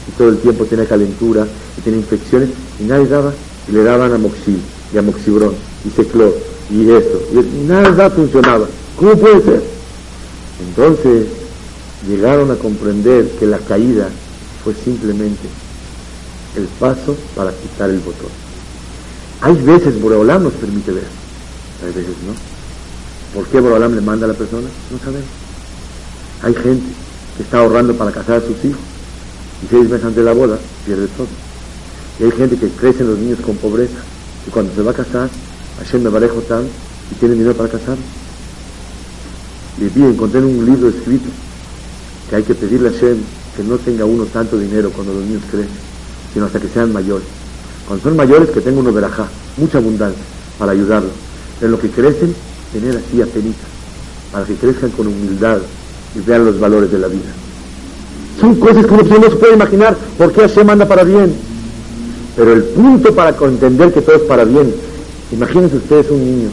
y todo el tiempo tenía calentura y tenía infecciones y nadie daba, y le daban amoxil y amoxibrón y ciclor y esto, y nada funcionaba. ¿Cómo puede ser? Entonces llegaron a comprender que la caída fue simplemente el paso para quitar el botón. Hay veces Boreolam nos permite ver, hay veces no. ¿Por qué Boreolam le manda a la persona? No sabemos. Hay gente que está ahorrando para casar a sus hijos y seis meses antes de la boda pierde todo. Y hay gente que crece en los niños con pobreza y cuando se va a casar, Hashem me barejo tan y tiene dinero para casar. Y vi, encontré en un libro escrito que hay que pedirle a Hashem que no tenga uno tanto dinero cuando los niños crecen, sino hasta que sean mayores. Cuando son mayores, que tenga uno verajá, mucha abundancia, para ayudarlos. En lo que crecen, tener así a penita, para que crezcan con humildad y vean los valores de la vida. Son cosas que uno no se puede imaginar por qué Hashem anda para bien. Pero el punto para entender que todo es para bien, imagínense ustedes un niño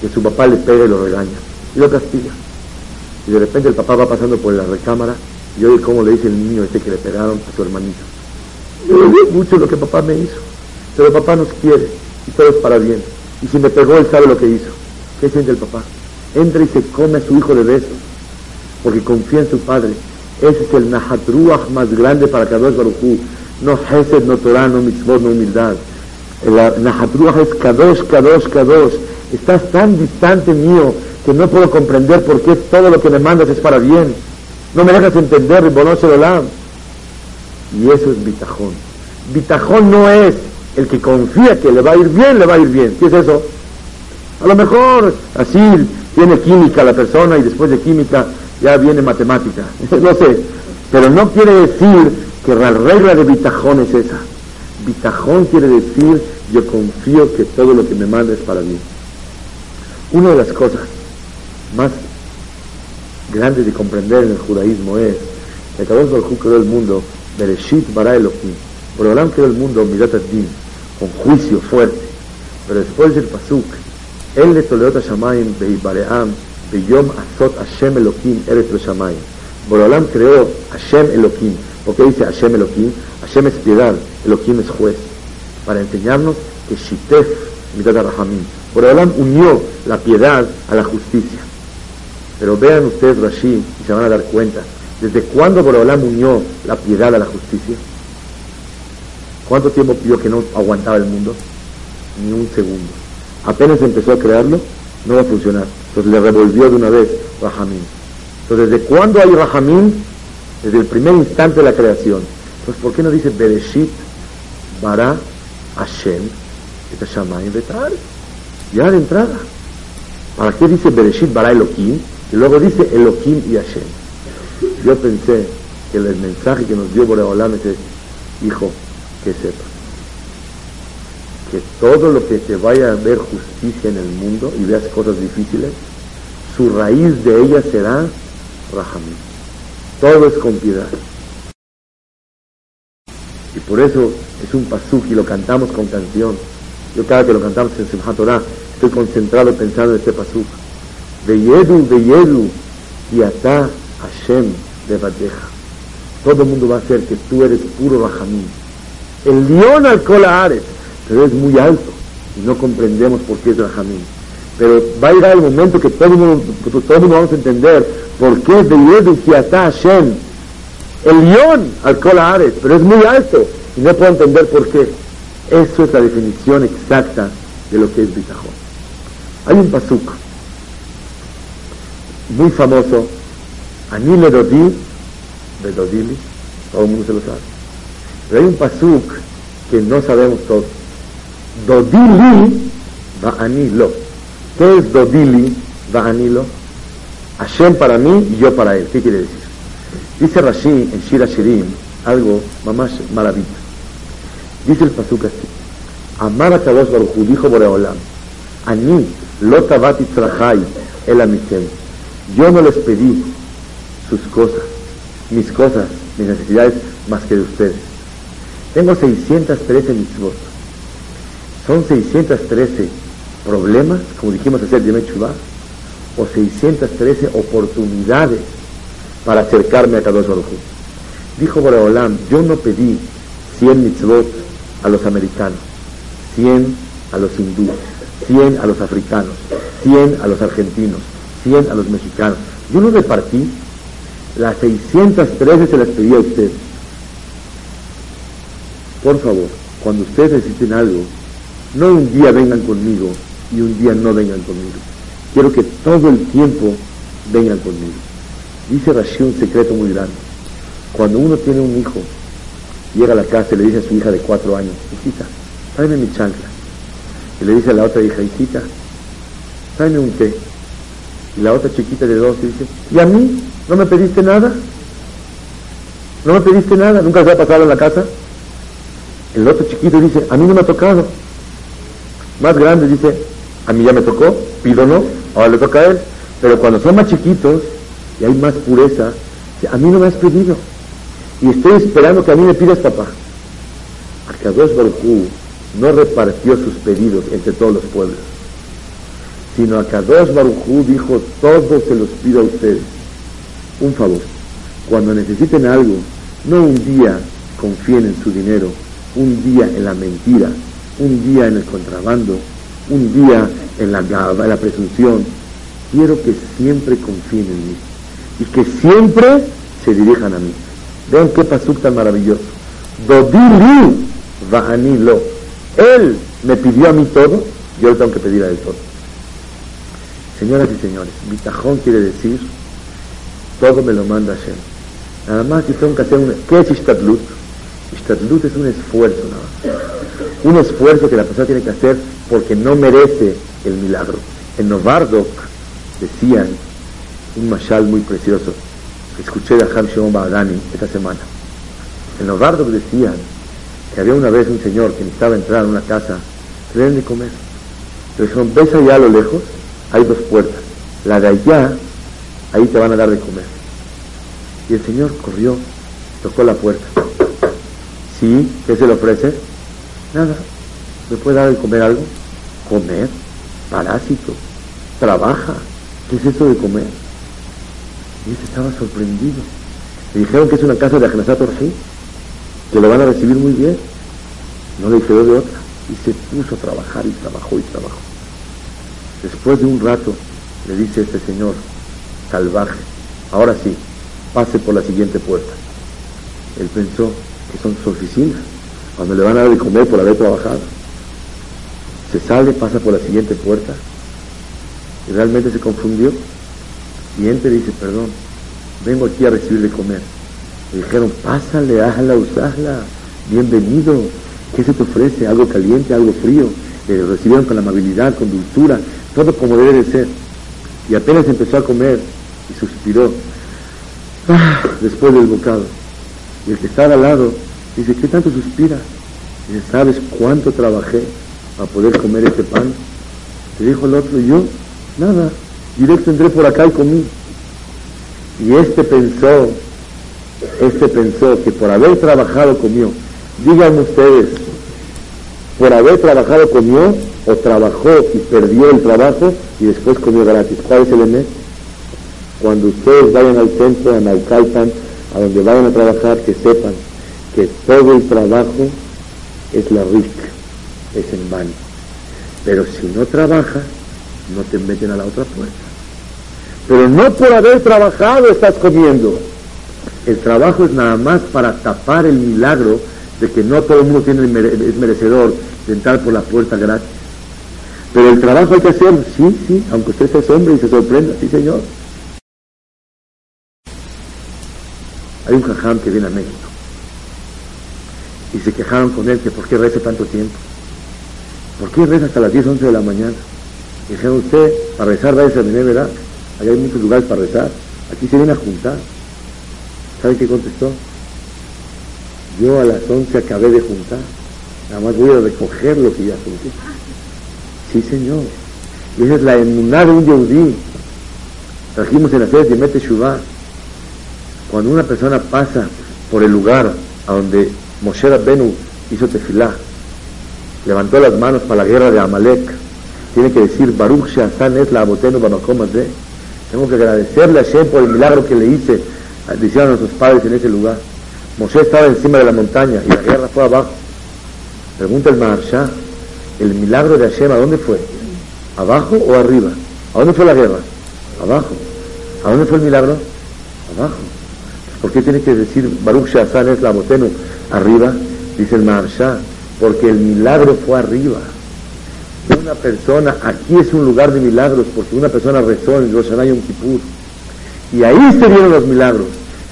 que su papá le pega y lo regaña y lo castiga. Y de repente el papá va pasando por la recámara y oye cómo le dice el niño este que le pegaron a su hermanito. Mucho lo que papá me hizo, pero papá nos quiere y todo es para bien. Y si me pegó, él sabe lo que hizo. ¿Qué siente el papá? Entra y se come a su hijo de besos, porque confía en su padre. Ese es el Nahatruach más grande para Kadosh Baruchú. No Hesed, no Torah, no Mitzvot, no humildad. El Nahatruach es Kadosh, Kadosh, Kadosh. Estás tan distante mío que no puedo comprender por qué todo lo que me mandas es para bien. No me dejas entender, Ribono Olam. Y eso es bitajón. Bitajón no es el que confía que le va a ir bien, le va a ir bien. ¿Qué es eso? A lo mejor así tiene química la persona y después de química ya viene matemática. no sé. Pero no quiere decir que la regla de bitajón es esa. Bitajón quiere decir yo confío que todo lo que me manda es para bien. Una de las cosas más grandes de comprender en el judaísmo es que Kadosh Baruj creó el mundo, Bereshit bara Elohim. Borolam creó el mundo, Midat Din, con juicio fuerte. Pero después del Pasuk, él le toleó a Shamayim, Beyom Azot Hashem Elohim, Eretz Shamayim. Borolam creó Hashem Elohim. ¿Por qué dice Hashem Elohim? Hashem es piedad, Elohim es juez. Para enseñarnos que Shitef, Midat Rahamim. Borolam unió la piedad a la justicia. Pero vean ustedes Rashi y se van a dar cuenta. ¿Desde cuándo Borolam unió la piedad a la justicia? ¿Cuánto tiempo pidió que no aguantaba el mundo? Ni un segundo. Apenas empezó a crearlo, no va a funcionar. Entonces le revolvió de una vez Rahamim. Entonces, ¿desde cuándo hay Rahamim? Desde el primer instante de la creación. Entonces, ¿por qué no dice Bereshit, Bara, Hashem, et Betar? Ya de entrada. ¿Para qué dice Bereshit, Bara, Elohim? Y luego dice Elohim y Hashem. Yo pensé que el mensaje que nos dio Boreolam es, hijo, que sepa que todo lo que te vaya a ver justicia en el mundo y veas cosas difíciles, su raíz de ella será Rahamim. Todo es con piedad. Y por eso es un pasuk y lo cantamos con canción. Yo cada que lo cantamos en Simchat Torah estoy concentrado pensando en este pasuk. De Yedu, de Yedu, y ata Hashem de Badeja. Todo el mundo va a ser que tú eres puro Rahamim. El león al cola Ares, pero es muy alto y no comprendemos por qué es Rahamim. Pero va a llegar el momento que todo mundo, mundo vamos a entender por qué es de Yedu, y ata Hashem. El león al cola Ares, pero es muy alto y no puedo entender por qué. Eso es la definición exacta de lo que es Bitajón. Hay un pasuk muy famoso, Anile Dodi, Bedodili, todo el mundo se lo sabe. Pero hay un pasuk que no sabemos todos. Dodili va anilo. ¿Qué es Dodili va anilo? Hashem para mí y yo para él. ¿Qué quiere decir? Dice Rashi en Shira Shirim algo más maravilloso. Dice el pasuk así. Amar a Kadosh Baruchu, dijo Boreolam, Ani, lo tabati trajai, el amitem. Yo no les pedí sus cosas, mis cosas, mis necesidades, más que de ustedes. Tengo 613 mitzvot. Son 613 problemas, como dijimos hacer de Mechubá, o 613 oportunidades para acercarme a Kadosh Baruj Dijo Boreolam, yo no pedí 100 mitzvot a los americanos, 100 a los hindúes, 100 a los africanos, 100 a los argentinos, 100 a los mexicanos. Yo no repartí, las 613 se las pedí a ustedes. Por favor, cuando ustedes necesiten algo, no un día vengan conmigo y un día no vengan conmigo. Quiero que todo el tiempo vengan conmigo. Dice Rashi un secreto muy grande. Cuando uno tiene un hijo, llega a la casa y le dice a su hija de cuatro años, hijita, tráeme mi chancla. Y le dice a la otra hija, hijita, tráeme un té. Y la otra chiquita de dos dice, ¿y a mí? ¿No me pediste nada? ¿No me pediste nada? ¿Nunca se ha pasado en la casa? El otro chiquito dice, a mí no me ha tocado. Más grande dice, a mí ya me tocó, pido no, ahora le toca a él. Pero cuando son más chiquitos y hay más pureza, a mí no me has pedido. Y estoy esperando que a mí me pidas papá. Akadosh Baruj no repartió sus pedidos entre todos los pueblos, sino Akadosh Baruj dijo, todos se los pido a ustedes. Un favor, cuando necesiten algo, no un día confíen en su dinero, un día en la mentira, un día en el contrabando, un día en la, presunción. Quiero que siempre confíen en mí y que siempre se dirijan a mí. Vean qué pasuk tan maravilloso. Dodili lo. Él me pidió a mí todo, yo le tengo que pedir a él todo. Señoras y señores, bitajón quiere decir, todo me lo manda Hashem. Nada más que tengo que hacer un... ¿Qué es Ishtadlut? Ishtadlut es un esfuerzo nada más. Un esfuerzo que la persona tiene que hacer porque no merece el milagro. En Novardok decían un mashal muy precioso que escuché de Ham Shimon Badani esta semana. En Novardok decían que había una vez un señor que necesitaba entrar a una casa, le de comer. Le dijeron, ves allá a lo lejos, hay dos puertas. La de allá, ahí te van a dar de comer. Y el señor corrió, tocó la puerta. ¿Sí? ¿Qué se le ofrece? Nada. ¿Me puede dar de comer algo? Comer, parásito, trabaja. ¿Qué es eso de comer? Y él estaba sorprendido. Le dijeron que es una casa de Ajnasat Orji, que lo van a recibir muy bien. No le quedó de otra. Y se puso a trabajar y trabajó y trabajó. Después de un rato, le dice este señor, salvaje, ahora sí, pase por la siguiente puerta. Él pensó que son sus oficinas, cuando le van a dar de comer por haber trabajado. Se sale, pasa por la siguiente puerta y realmente se confundió. Y entra y dice, perdón, vengo aquí a recibir de comer. Le dijeron, pásale, hazla, usala, bienvenido. ¿Qué se te ofrece? ¿Algo caliente, algo frío? Le recibieron con amabilidad, con dulzura, todo como debe de ser. Y apenas empezó a comer y suspiró ah, después del bocado. Y el que estaba al lado dice, ¿qué tanto suspira? Dice, ¿sabes cuánto trabajé para poder comer este pan? Le dijo el otro, yo, nada, directo entré por acá y comí. Y este pensó, este pensó que por haber trabajado comió. Díganme ustedes, por haber trabajado comió o trabajó y perdió el trabajo y después comió gratis. ¿Cuál es el EME? Cuando ustedes vayan al centro, a Naucalpan, a donde vayan a trabajar, que sepan que todo el trabajo es la rica, es en vano. Pero si no trabajas, no te meten a la otra puerta. Pero no por haber trabajado estás comiendo. El trabajo es nada más para tapar el milagro de que no todo el mundo tiene, es merecedor de entrar por la puerta gratis. Pero el trabajo hay que hacerlo, sí, sí, aunque usted sea hombre y se sorprenda, sí señor. Hay un jajam que viene a México y se quejaron con él que por qué reza tanto tiempo. ¿Por qué reza hasta las 10, 11 de la mañana? Y dijeron usted, para rezar va a ser ¿verdad? Allá hay muchos lugares para rezar. Aquí se viene a juntar. ¿Sabe qué contestó? Yo a las 11 acabé de juntar. Nada más voy a recoger lo que ya junté. Sí, señor. Y esa es la emuná de un yehudí. Trajimos en la serie de Mete Shuvah. Cuando una persona pasa por el lugar a donde Moshe Rabbenu hizo tefilá, levantó las manos para la guerra de Amalek, tiene que decir Baruch Shazan es la abotenu de. Tengo que agradecerle a Shem por el milagro que le hice, decían a nuestros padres en ese lugar. Moshe estaba encima de la montaña y la guerra fue abajo. Pregunta el Maharsha, ¿el milagro de Hashem a dónde fue? ¿Abajo o arriba? ¿A dónde fue la guerra? Abajo. ¿A dónde fue el milagro? Abajo. ¿Por qué tiene que decir Baruch Shazan es la botenu arriba? Dice el Maharsha, porque el milagro fue arriba. Una persona, aquí es un lugar de milagros, porque una persona rezó en Rosh Hashanah Kippur. Y ahí se dieron los milagros.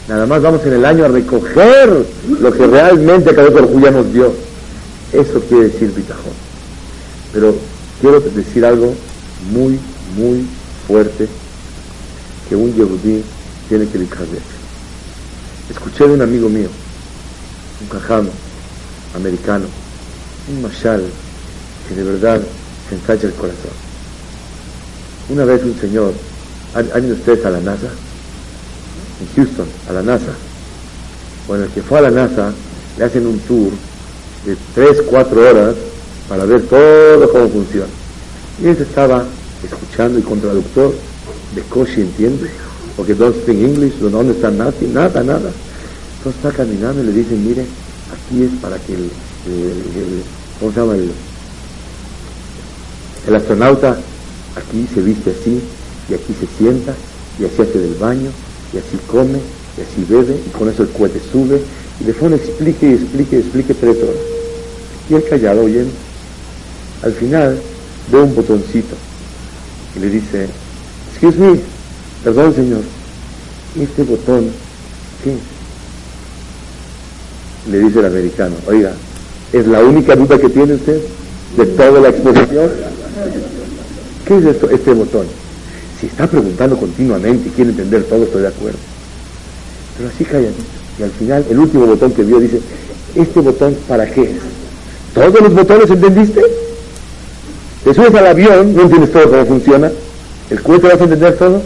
Nada más vamos en el año a recoger lo que realmente cada por ya nos dio. Eso quiere decir bitajón. Pero quiero decir algo muy, muy fuerte que un yehudí tiene que de Escuché de un amigo mío, un cajano americano, un mashal que de verdad se ensancha el corazón. Una vez un señor, ¿han, ido ustedes a la NASA? En Houston, a la NASA. Bueno, el que fue a la NASA le hacen un tour de 3, 4 horas para ver todo cómo funciona. Y él estaba escuchando y con traductor de Koshi entiende, porque don't speak English, no está nada, nada, nada. Entonces está caminando y le dicen, mire, aquí es para que el, ¿cómo se llama? El, el astronauta aquí se viste así, y aquí se sienta, y así hace del baño, y así come, y así bebe, y con eso el cohete sube, y le pone explique y explique explique tres horas. Y él callado oyendo. Al final ve un botoncito y le dice, excuse me, perdón señor, este botón, ¿qué? Le dice el americano, oiga, ¿es la única duda que tiene usted de toda la exposición? ¿Qué es esto, este botón? Si está preguntando continuamente y quiere entender todo, estoy de acuerdo. Pero así calladito. Y al final, el último botón que vio dice, ¿este botón para qué es? ¿Todos los botones entendiste? Te subes al avión, no entiendes todo cómo funciona. ¿El cohete vas a entender todo?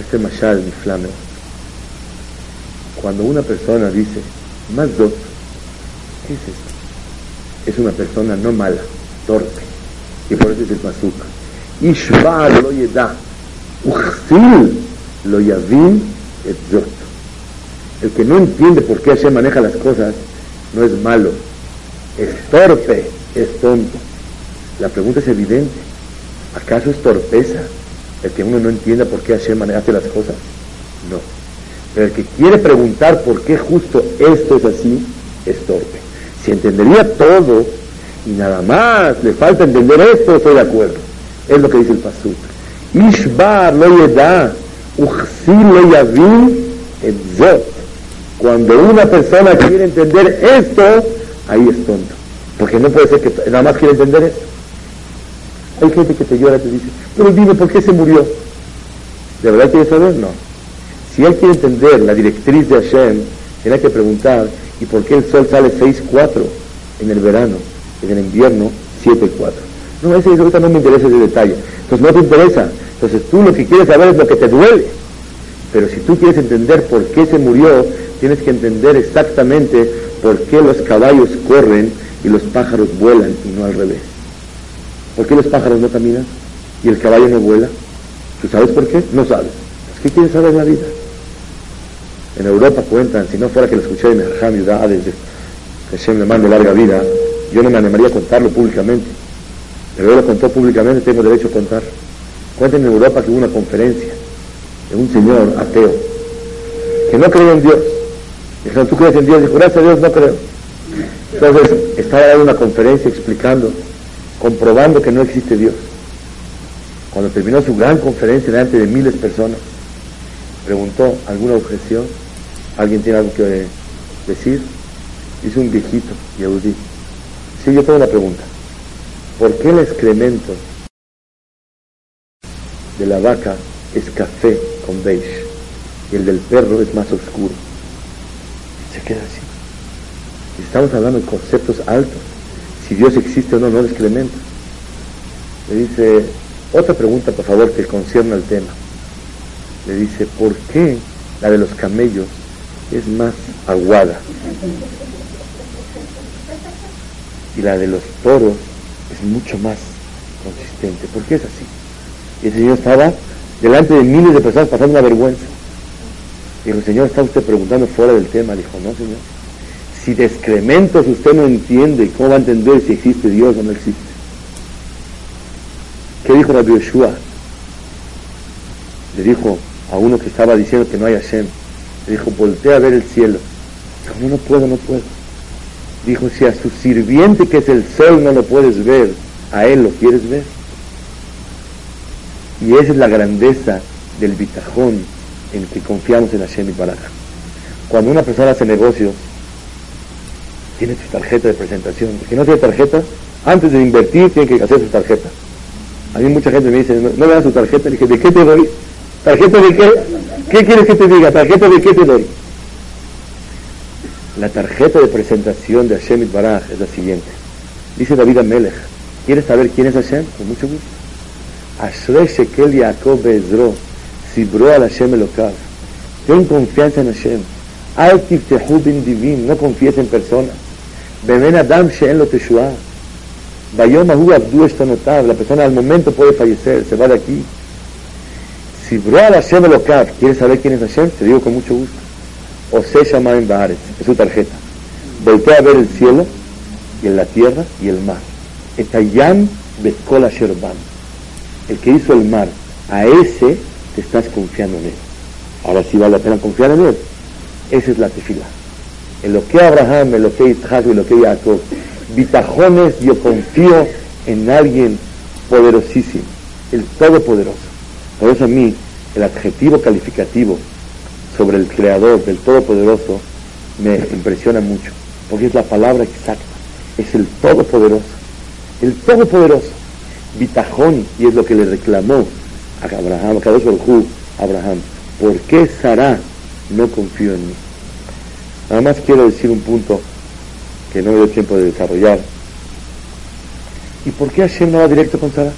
Este mashal, mi flame. Cuando una persona dice, más dos, ¿qué es esto? Es una persona no mala, torpe. Y por eso es el pasuk. Ishva lo yeda, uchzil lo yavin et zot. El que no entiende por qué Hashem maneja las cosas no es malo, es torpe, es tonto. La pregunta es evidente. ¿Acaso es torpeza el que uno no entienda por qué Hashem hace las cosas? No. Pero el que quiere preguntar por qué justo esto es así, es torpe. Si entendería todo y nada más le falta entender esto, estoy de acuerdo. Es lo que dice el Pasuk. Ishbar lo yeda, lo yavin et zot. Cuando una persona quiere entender esto, ahí es tonto. Porque no puede ser que nada más quiere entender esto. Hay gente que te llora y te dice, pero dime por qué se murió. ¿De verdad quiere saber? No. Si él quiere entender la directriz de Hashem, tiene que preguntar, ¿y por qué el sol sale 6-4 en el verano, en el invierno 7-4? No, ese ahorita no me interesa ese detalle. Entonces no te interesa. Entonces tú lo que quieres saber es lo que te duele. Pero si tú quieres entender por qué se murió, tienes que entender exactamente por qué los caballos corren y los pájaros vuelan y no al revés. ¿Por qué los pájaros no caminan y el caballo no vuela? ¿Tú sabes por qué? No sabes. ¿Qué quieres saber en la vida? En Europa cuentan, si no fuera que lo escuché de Merham Yudá desde que Hashem le mande larga vida, yo no me animaría a contarlo públicamente. Pero él lo contó públicamente, tengo derecho a contar. Cuentan en Europa que hubo una conferencia de un señor ateo que no creía en Dios. Dijeron, ¿tú crees en Dios? Dijo, gracias a Dios no creo. Entonces estaba dando una conferencia explicando, comprobando que no existe Dios. Cuando terminó su gran conferencia delante de miles de personas, preguntó, ¿alguna objeción? ¿Alguien tiene algo que decir? Dice un viejito, Yehudi. Sí, yo tengo una pregunta. ¿Por qué el excremento de la vaca es café con beige y el del perro es más oscuro? Se queda así. Estamos hablando de conceptos altos. Si Dios existe o no, no el excremento. Le dice, otra pregunta, por favor, que concierne al tema le dice, ¿por qué la de los camellos es más aguada? Y la de los toros es mucho más consistente. ¿Por qué es así? El Señor estaba delante de miles de personas pasando una vergüenza. Y el Señor, ¿está usted preguntando fuera del tema? Dijo, no, Señor. Si de excrementos usted no entiende, ¿cómo va a entender si existe Dios o no existe? ¿Qué dijo Rabbi Yeshua? Le dijo, a uno que estaba diciendo que no hay Hashem. Dijo, voltea a ver el cielo. Dijo, no, no puedo, no puedo. Dijo, si a su sirviente que es el sol no lo puedes ver, a él lo quieres ver. Y esa es la grandeza del bitajón en que confiamos en Hashem y Baraj. Cuando una persona hace negocios, tiene su tarjeta de presentación. Si no tiene tarjeta, antes de invertir tiene que hacer su tarjeta. A mí mucha gente me dice, no, no me da su tarjeta. Le dije, ¿de qué te doy? ¿Tarjeta de qué? ¿Qué quieres que te diga? ¿Tarjeta de qué te doy? La tarjeta de presentación de Hashem Baraj es la siguiente. Dice David Amelech, ¿quieres saber quién es Hashem? Con mucho gusto. Ashrei Shekel Yaakov Bezro, Sibro al Hashem Elokav. Ten confianza en Hashem. Al tiftehu divin, no confíes en personas. Bemen Adam She'en lo Teshua. Bayom Ahu Abdu Eshtonotav. La persona al momento puede fallecer, se va de aquí. Si Broal Hashem Elokav, ¿quieres saber quién es Hashem? Te digo con mucho gusto. Ose en Bahares, es su tarjeta. Voltea a ver el cielo y en la tierra y el mar. Etayam Betkol Sherban. El que hizo el mar, a ese te estás confiando en él. Ahora sí vale la pena confiar en él. Esa es la tefila. En lo que Abraham, en lo que Isaac, en lo que Jacob. Bitajones, yo confío en alguien poderosísimo, el Todopoderoso. Por eso a mí el adjetivo calificativo sobre el Creador del Todopoderoso me impresiona mucho, porque es la palabra exacta, es el Todopoderoso, el Todopoderoso, Bitajón, y es lo que le reclamó a Abraham, a Abraham, ¿por qué Sara no confió en mí? Nada más quiero decir un punto que no me dio tiempo de desarrollar. ¿Y por qué Hashem no va directo con Sara?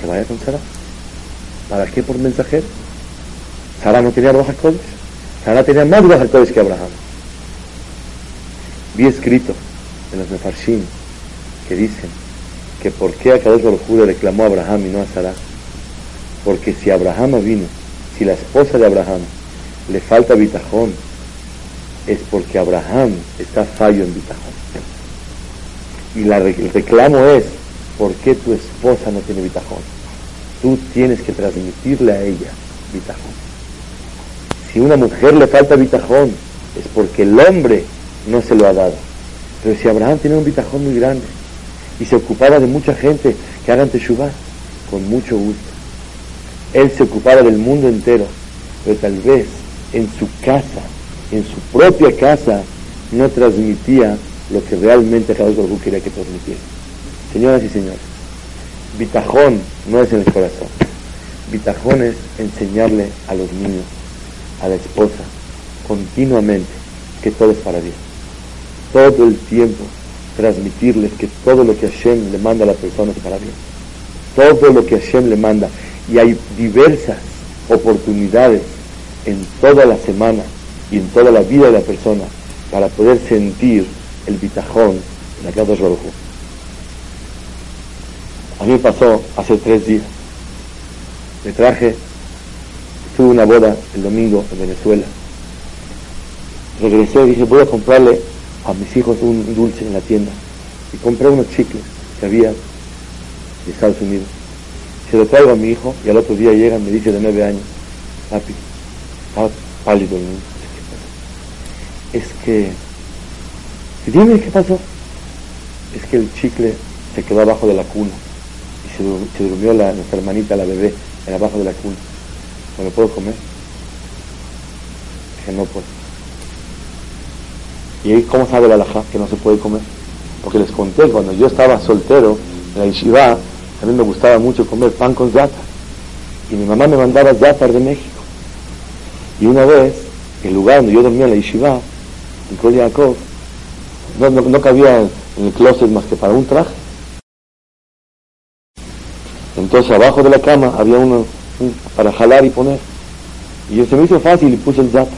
Que vaya con Sara. ¿Para qué por mensajero? Sara no tenía Roja Kodesh. Sara tenía más Roja Kodesh que Abraham. Vi escrito en los Mefarshim que dicen que por qué a Kadosh Baruj reclamó a Abraham y no a Sara. Porque si Abraham vino, si la esposa de Abraham le falta bitajón, es porque Abraham está fallo en bitajón. Y la, el reclamo es, ¿por qué tu esposa no tiene bitajón? Tú tienes que transmitirle a ella bitajón. Si una mujer le falta bitajón, es porque el hombre no se lo ha dado. Pero si Abraham tiene un bitajón muy grande y se ocupaba de mucha gente que hagan teshuvah, con mucho gusto. Él se ocupaba del mundo entero, pero tal vez en su casa, en su propia casa, no transmitía lo que realmente Jesús Baruj quería que transmitiera. Señoras y señores, bitajón no es el corazón. Bitajón es enseñarle a los niños, a la esposa, continuamente que todo es para Dios. Todo el tiempo transmitirles que todo lo que Hashem le manda a la persona es para Dios. Todo lo que Hashem le manda. Y hay diversas oportunidades en toda la semana y en toda la vida de la persona para poder sentir el bitajón en la casa de A mí me pasó hace tres días. Me traje, tuve una boda el domingo en Venezuela. Regresé y dije, voy a comprarle a mis hijos un dulce en la tienda. Y compré unos chicles que había de Estados Unidos. Se lo traigo a mi hijo y al otro día llega y me dice de nueve años, papi, estaba pálido el niño. Es que, dime qué pasó. Es que el chicle se quedó abajo de la cuna se, durmió nuestra hermanita, la bebé, en abajo de la cuna. ¿No lo puedo comer? Dije, no puedo. ¿Y cómo sabe la alajá que no se puede comer? Porque les conté, cuando yo estaba soltero en la yeshiva, a mí me gustaba mucho comer pan con zata. Y mi mamá me mandaba zata de México. Y una vez, el lugar donde yo dormía en la yeshiva, en Koliakov, no, no, cabía en, el closet más que para un traje. Entonces abajo de la cama había uno para jalar y poner. Y yo se me hizo fácil y puse el zata.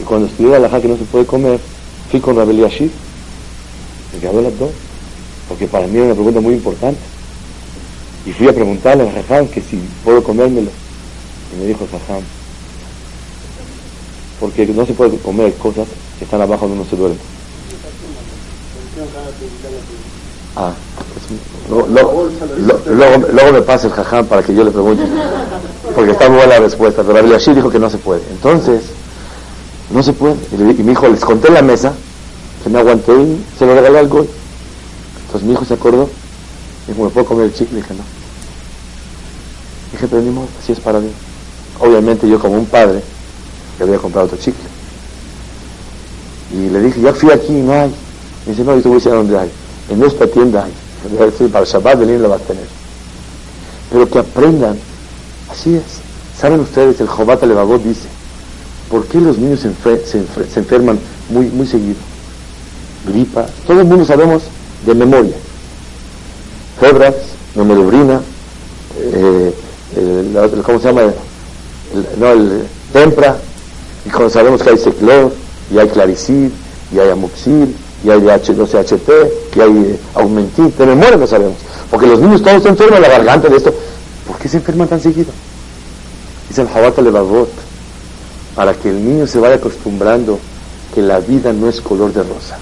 Y cuando estudié la que no se puede comer, fui con Rabel Yashir, me quedó las dos, porque para mí era una pregunta muy importante. Y fui a preguntarle a Jajam que si puedo comérmelo. Y me dijo Jajam, porque no se puede comer cosas que están abajo donde uno se duerme. Ah, pues, luego, me pasa el jajam para que yo le pregunte, porque está buena la respuesta. Pero Rabel Yashir dijo que no se puede. Entonces, no se puede. Y, mi hijo les conté la mesa, que me aguanté y se lo regaló al goy. Entonces mi hijo se acordó. Dijo, ¿me puedo comer el chicle? Dije, no. Dije, pero ni modo, así es para mí. Obviamente yo como un padre le voy a comprar otro chicle. Y le dije, ya fui aquí y no hay. Me dice, no, yo te voy a decir a dónde hay. En esta tienda hay. Para el Shabbat venir lo vas a tener. Pero que aprendan. Así es. ¿Saben ustedes? El Jobat Levavot dice ¿Por qué los niños se, enferman muy, muy seguido? Gripa, todo el mundo sabemos de memoria. Febras, nomelobrina, eh, ¿cómo se llama? no, el tempra, y cuando sabemos que hay ciclor, y hay claricid, y hay amoxil, y hay H2HT, y hay eh, aumentin, de memoria lo sabemos. Porque los niños todos se enferman la garganta de esto. ¿Por qué se enferman tan seguido? Dice el Jabat Levavot para que el niño se vaya acostumbrando que la vida no es color de rosa.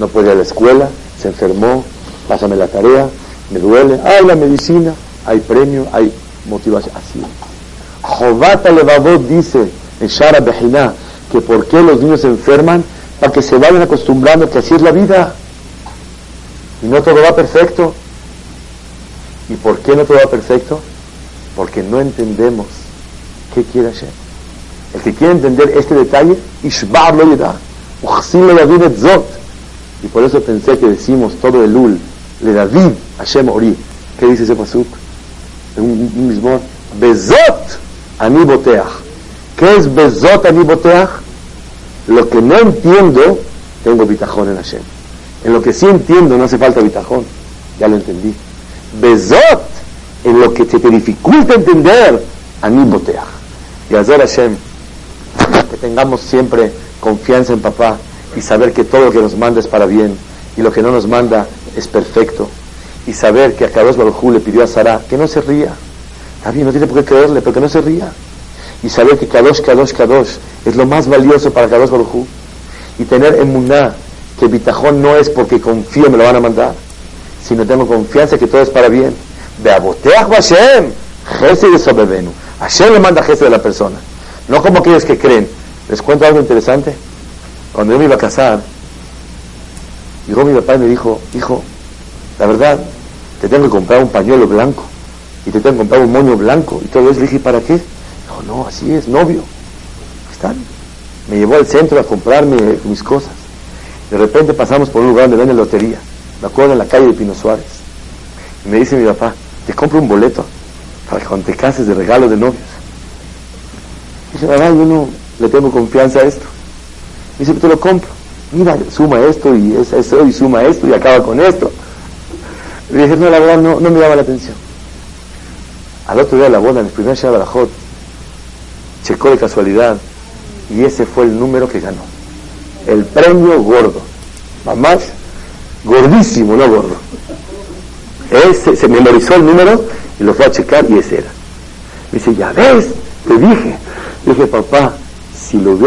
No puede ir a la escuela, se enfermó, pásame la tarea, me duele, hay la medicina, hay premio, hay motivación. Así es. Jobata Levavot dice en Shara Bejiná que por qué los niños se enferman, para que se vayan acostumbrando que así es la vida. Y no todo va perfecto. ¿Y por qué no todo va perfecto? Porque no entendemos qué quiere hacer. El que quiere entender este detalle, Ishbar lo Zot. Y por eso pensé que decimos todo el Ul, le David Hashem Ori. ¿Qué dice ese pasuk? Un, un mismo, Bezot ani boteach. ¿Qué es Bezot ani boteach? Lo que no entiendo, tengo bitajón en Hashem. En lo que sí entiendo, no hace falta bitajón. Ya lo entendí. Bezot, en lo que se te dificulta entender, a mí boteaj. Y hacer Hashem, que tengamos siempre confianza en papá y saber que todo lo que nos manda es para bien y lo que no nos manda es perfecto. Y saber que a Kadosh Baruj le pidió a Sara que no se ría. Está bien, no tiene por qué creerle, pero que no se ría. Y saber que Kadosh, Kadosh, Kadosh es lo más valioso para Kadosh Baruj Y tener emuná que bitajón no es porque confío me lo van a mandar, sino tengo confianza que todo es para bien. Beaboteach Hashem, Jesse de Sobebenu. Hashem le manda Jesse de la persona. No como aquellos que creen. Les cuento algo interesante. Cuando yo me iba a casar, llegó mi papá y me dijo, hijo, la verdad, te tengo que comprar un pañuelo blanco y te tengo que comprar un moño blanco y todo eso. Le dije, ¿para qué? No, así es, novio. Están. Me llevó al centro a comprarme mis cosas. De repente pasamos por un lugar donde venden lotería. Me acuerdo en la calle de Pino Suárez. Y me dice mi papá, te compro un boleto para que cuando te cases de regalo de novios. Dice, papá, yo no le tengo confianza a esto. Dice, te lo compro. Mira, suma esto y eso y suma esto y acaba con esto. Le dije, no, la verdad no, no me llama la atención. Al otro día la boda, en el primer Shabbat checó de casualidad y ese fue el número que ganó. El premio gordo. Mamás, gordísimo, no gordo. Él se, memorizó el número y lo fue a checar y ese era. Dice, ya ves, te dije. Le dije, papá, si lo hubiera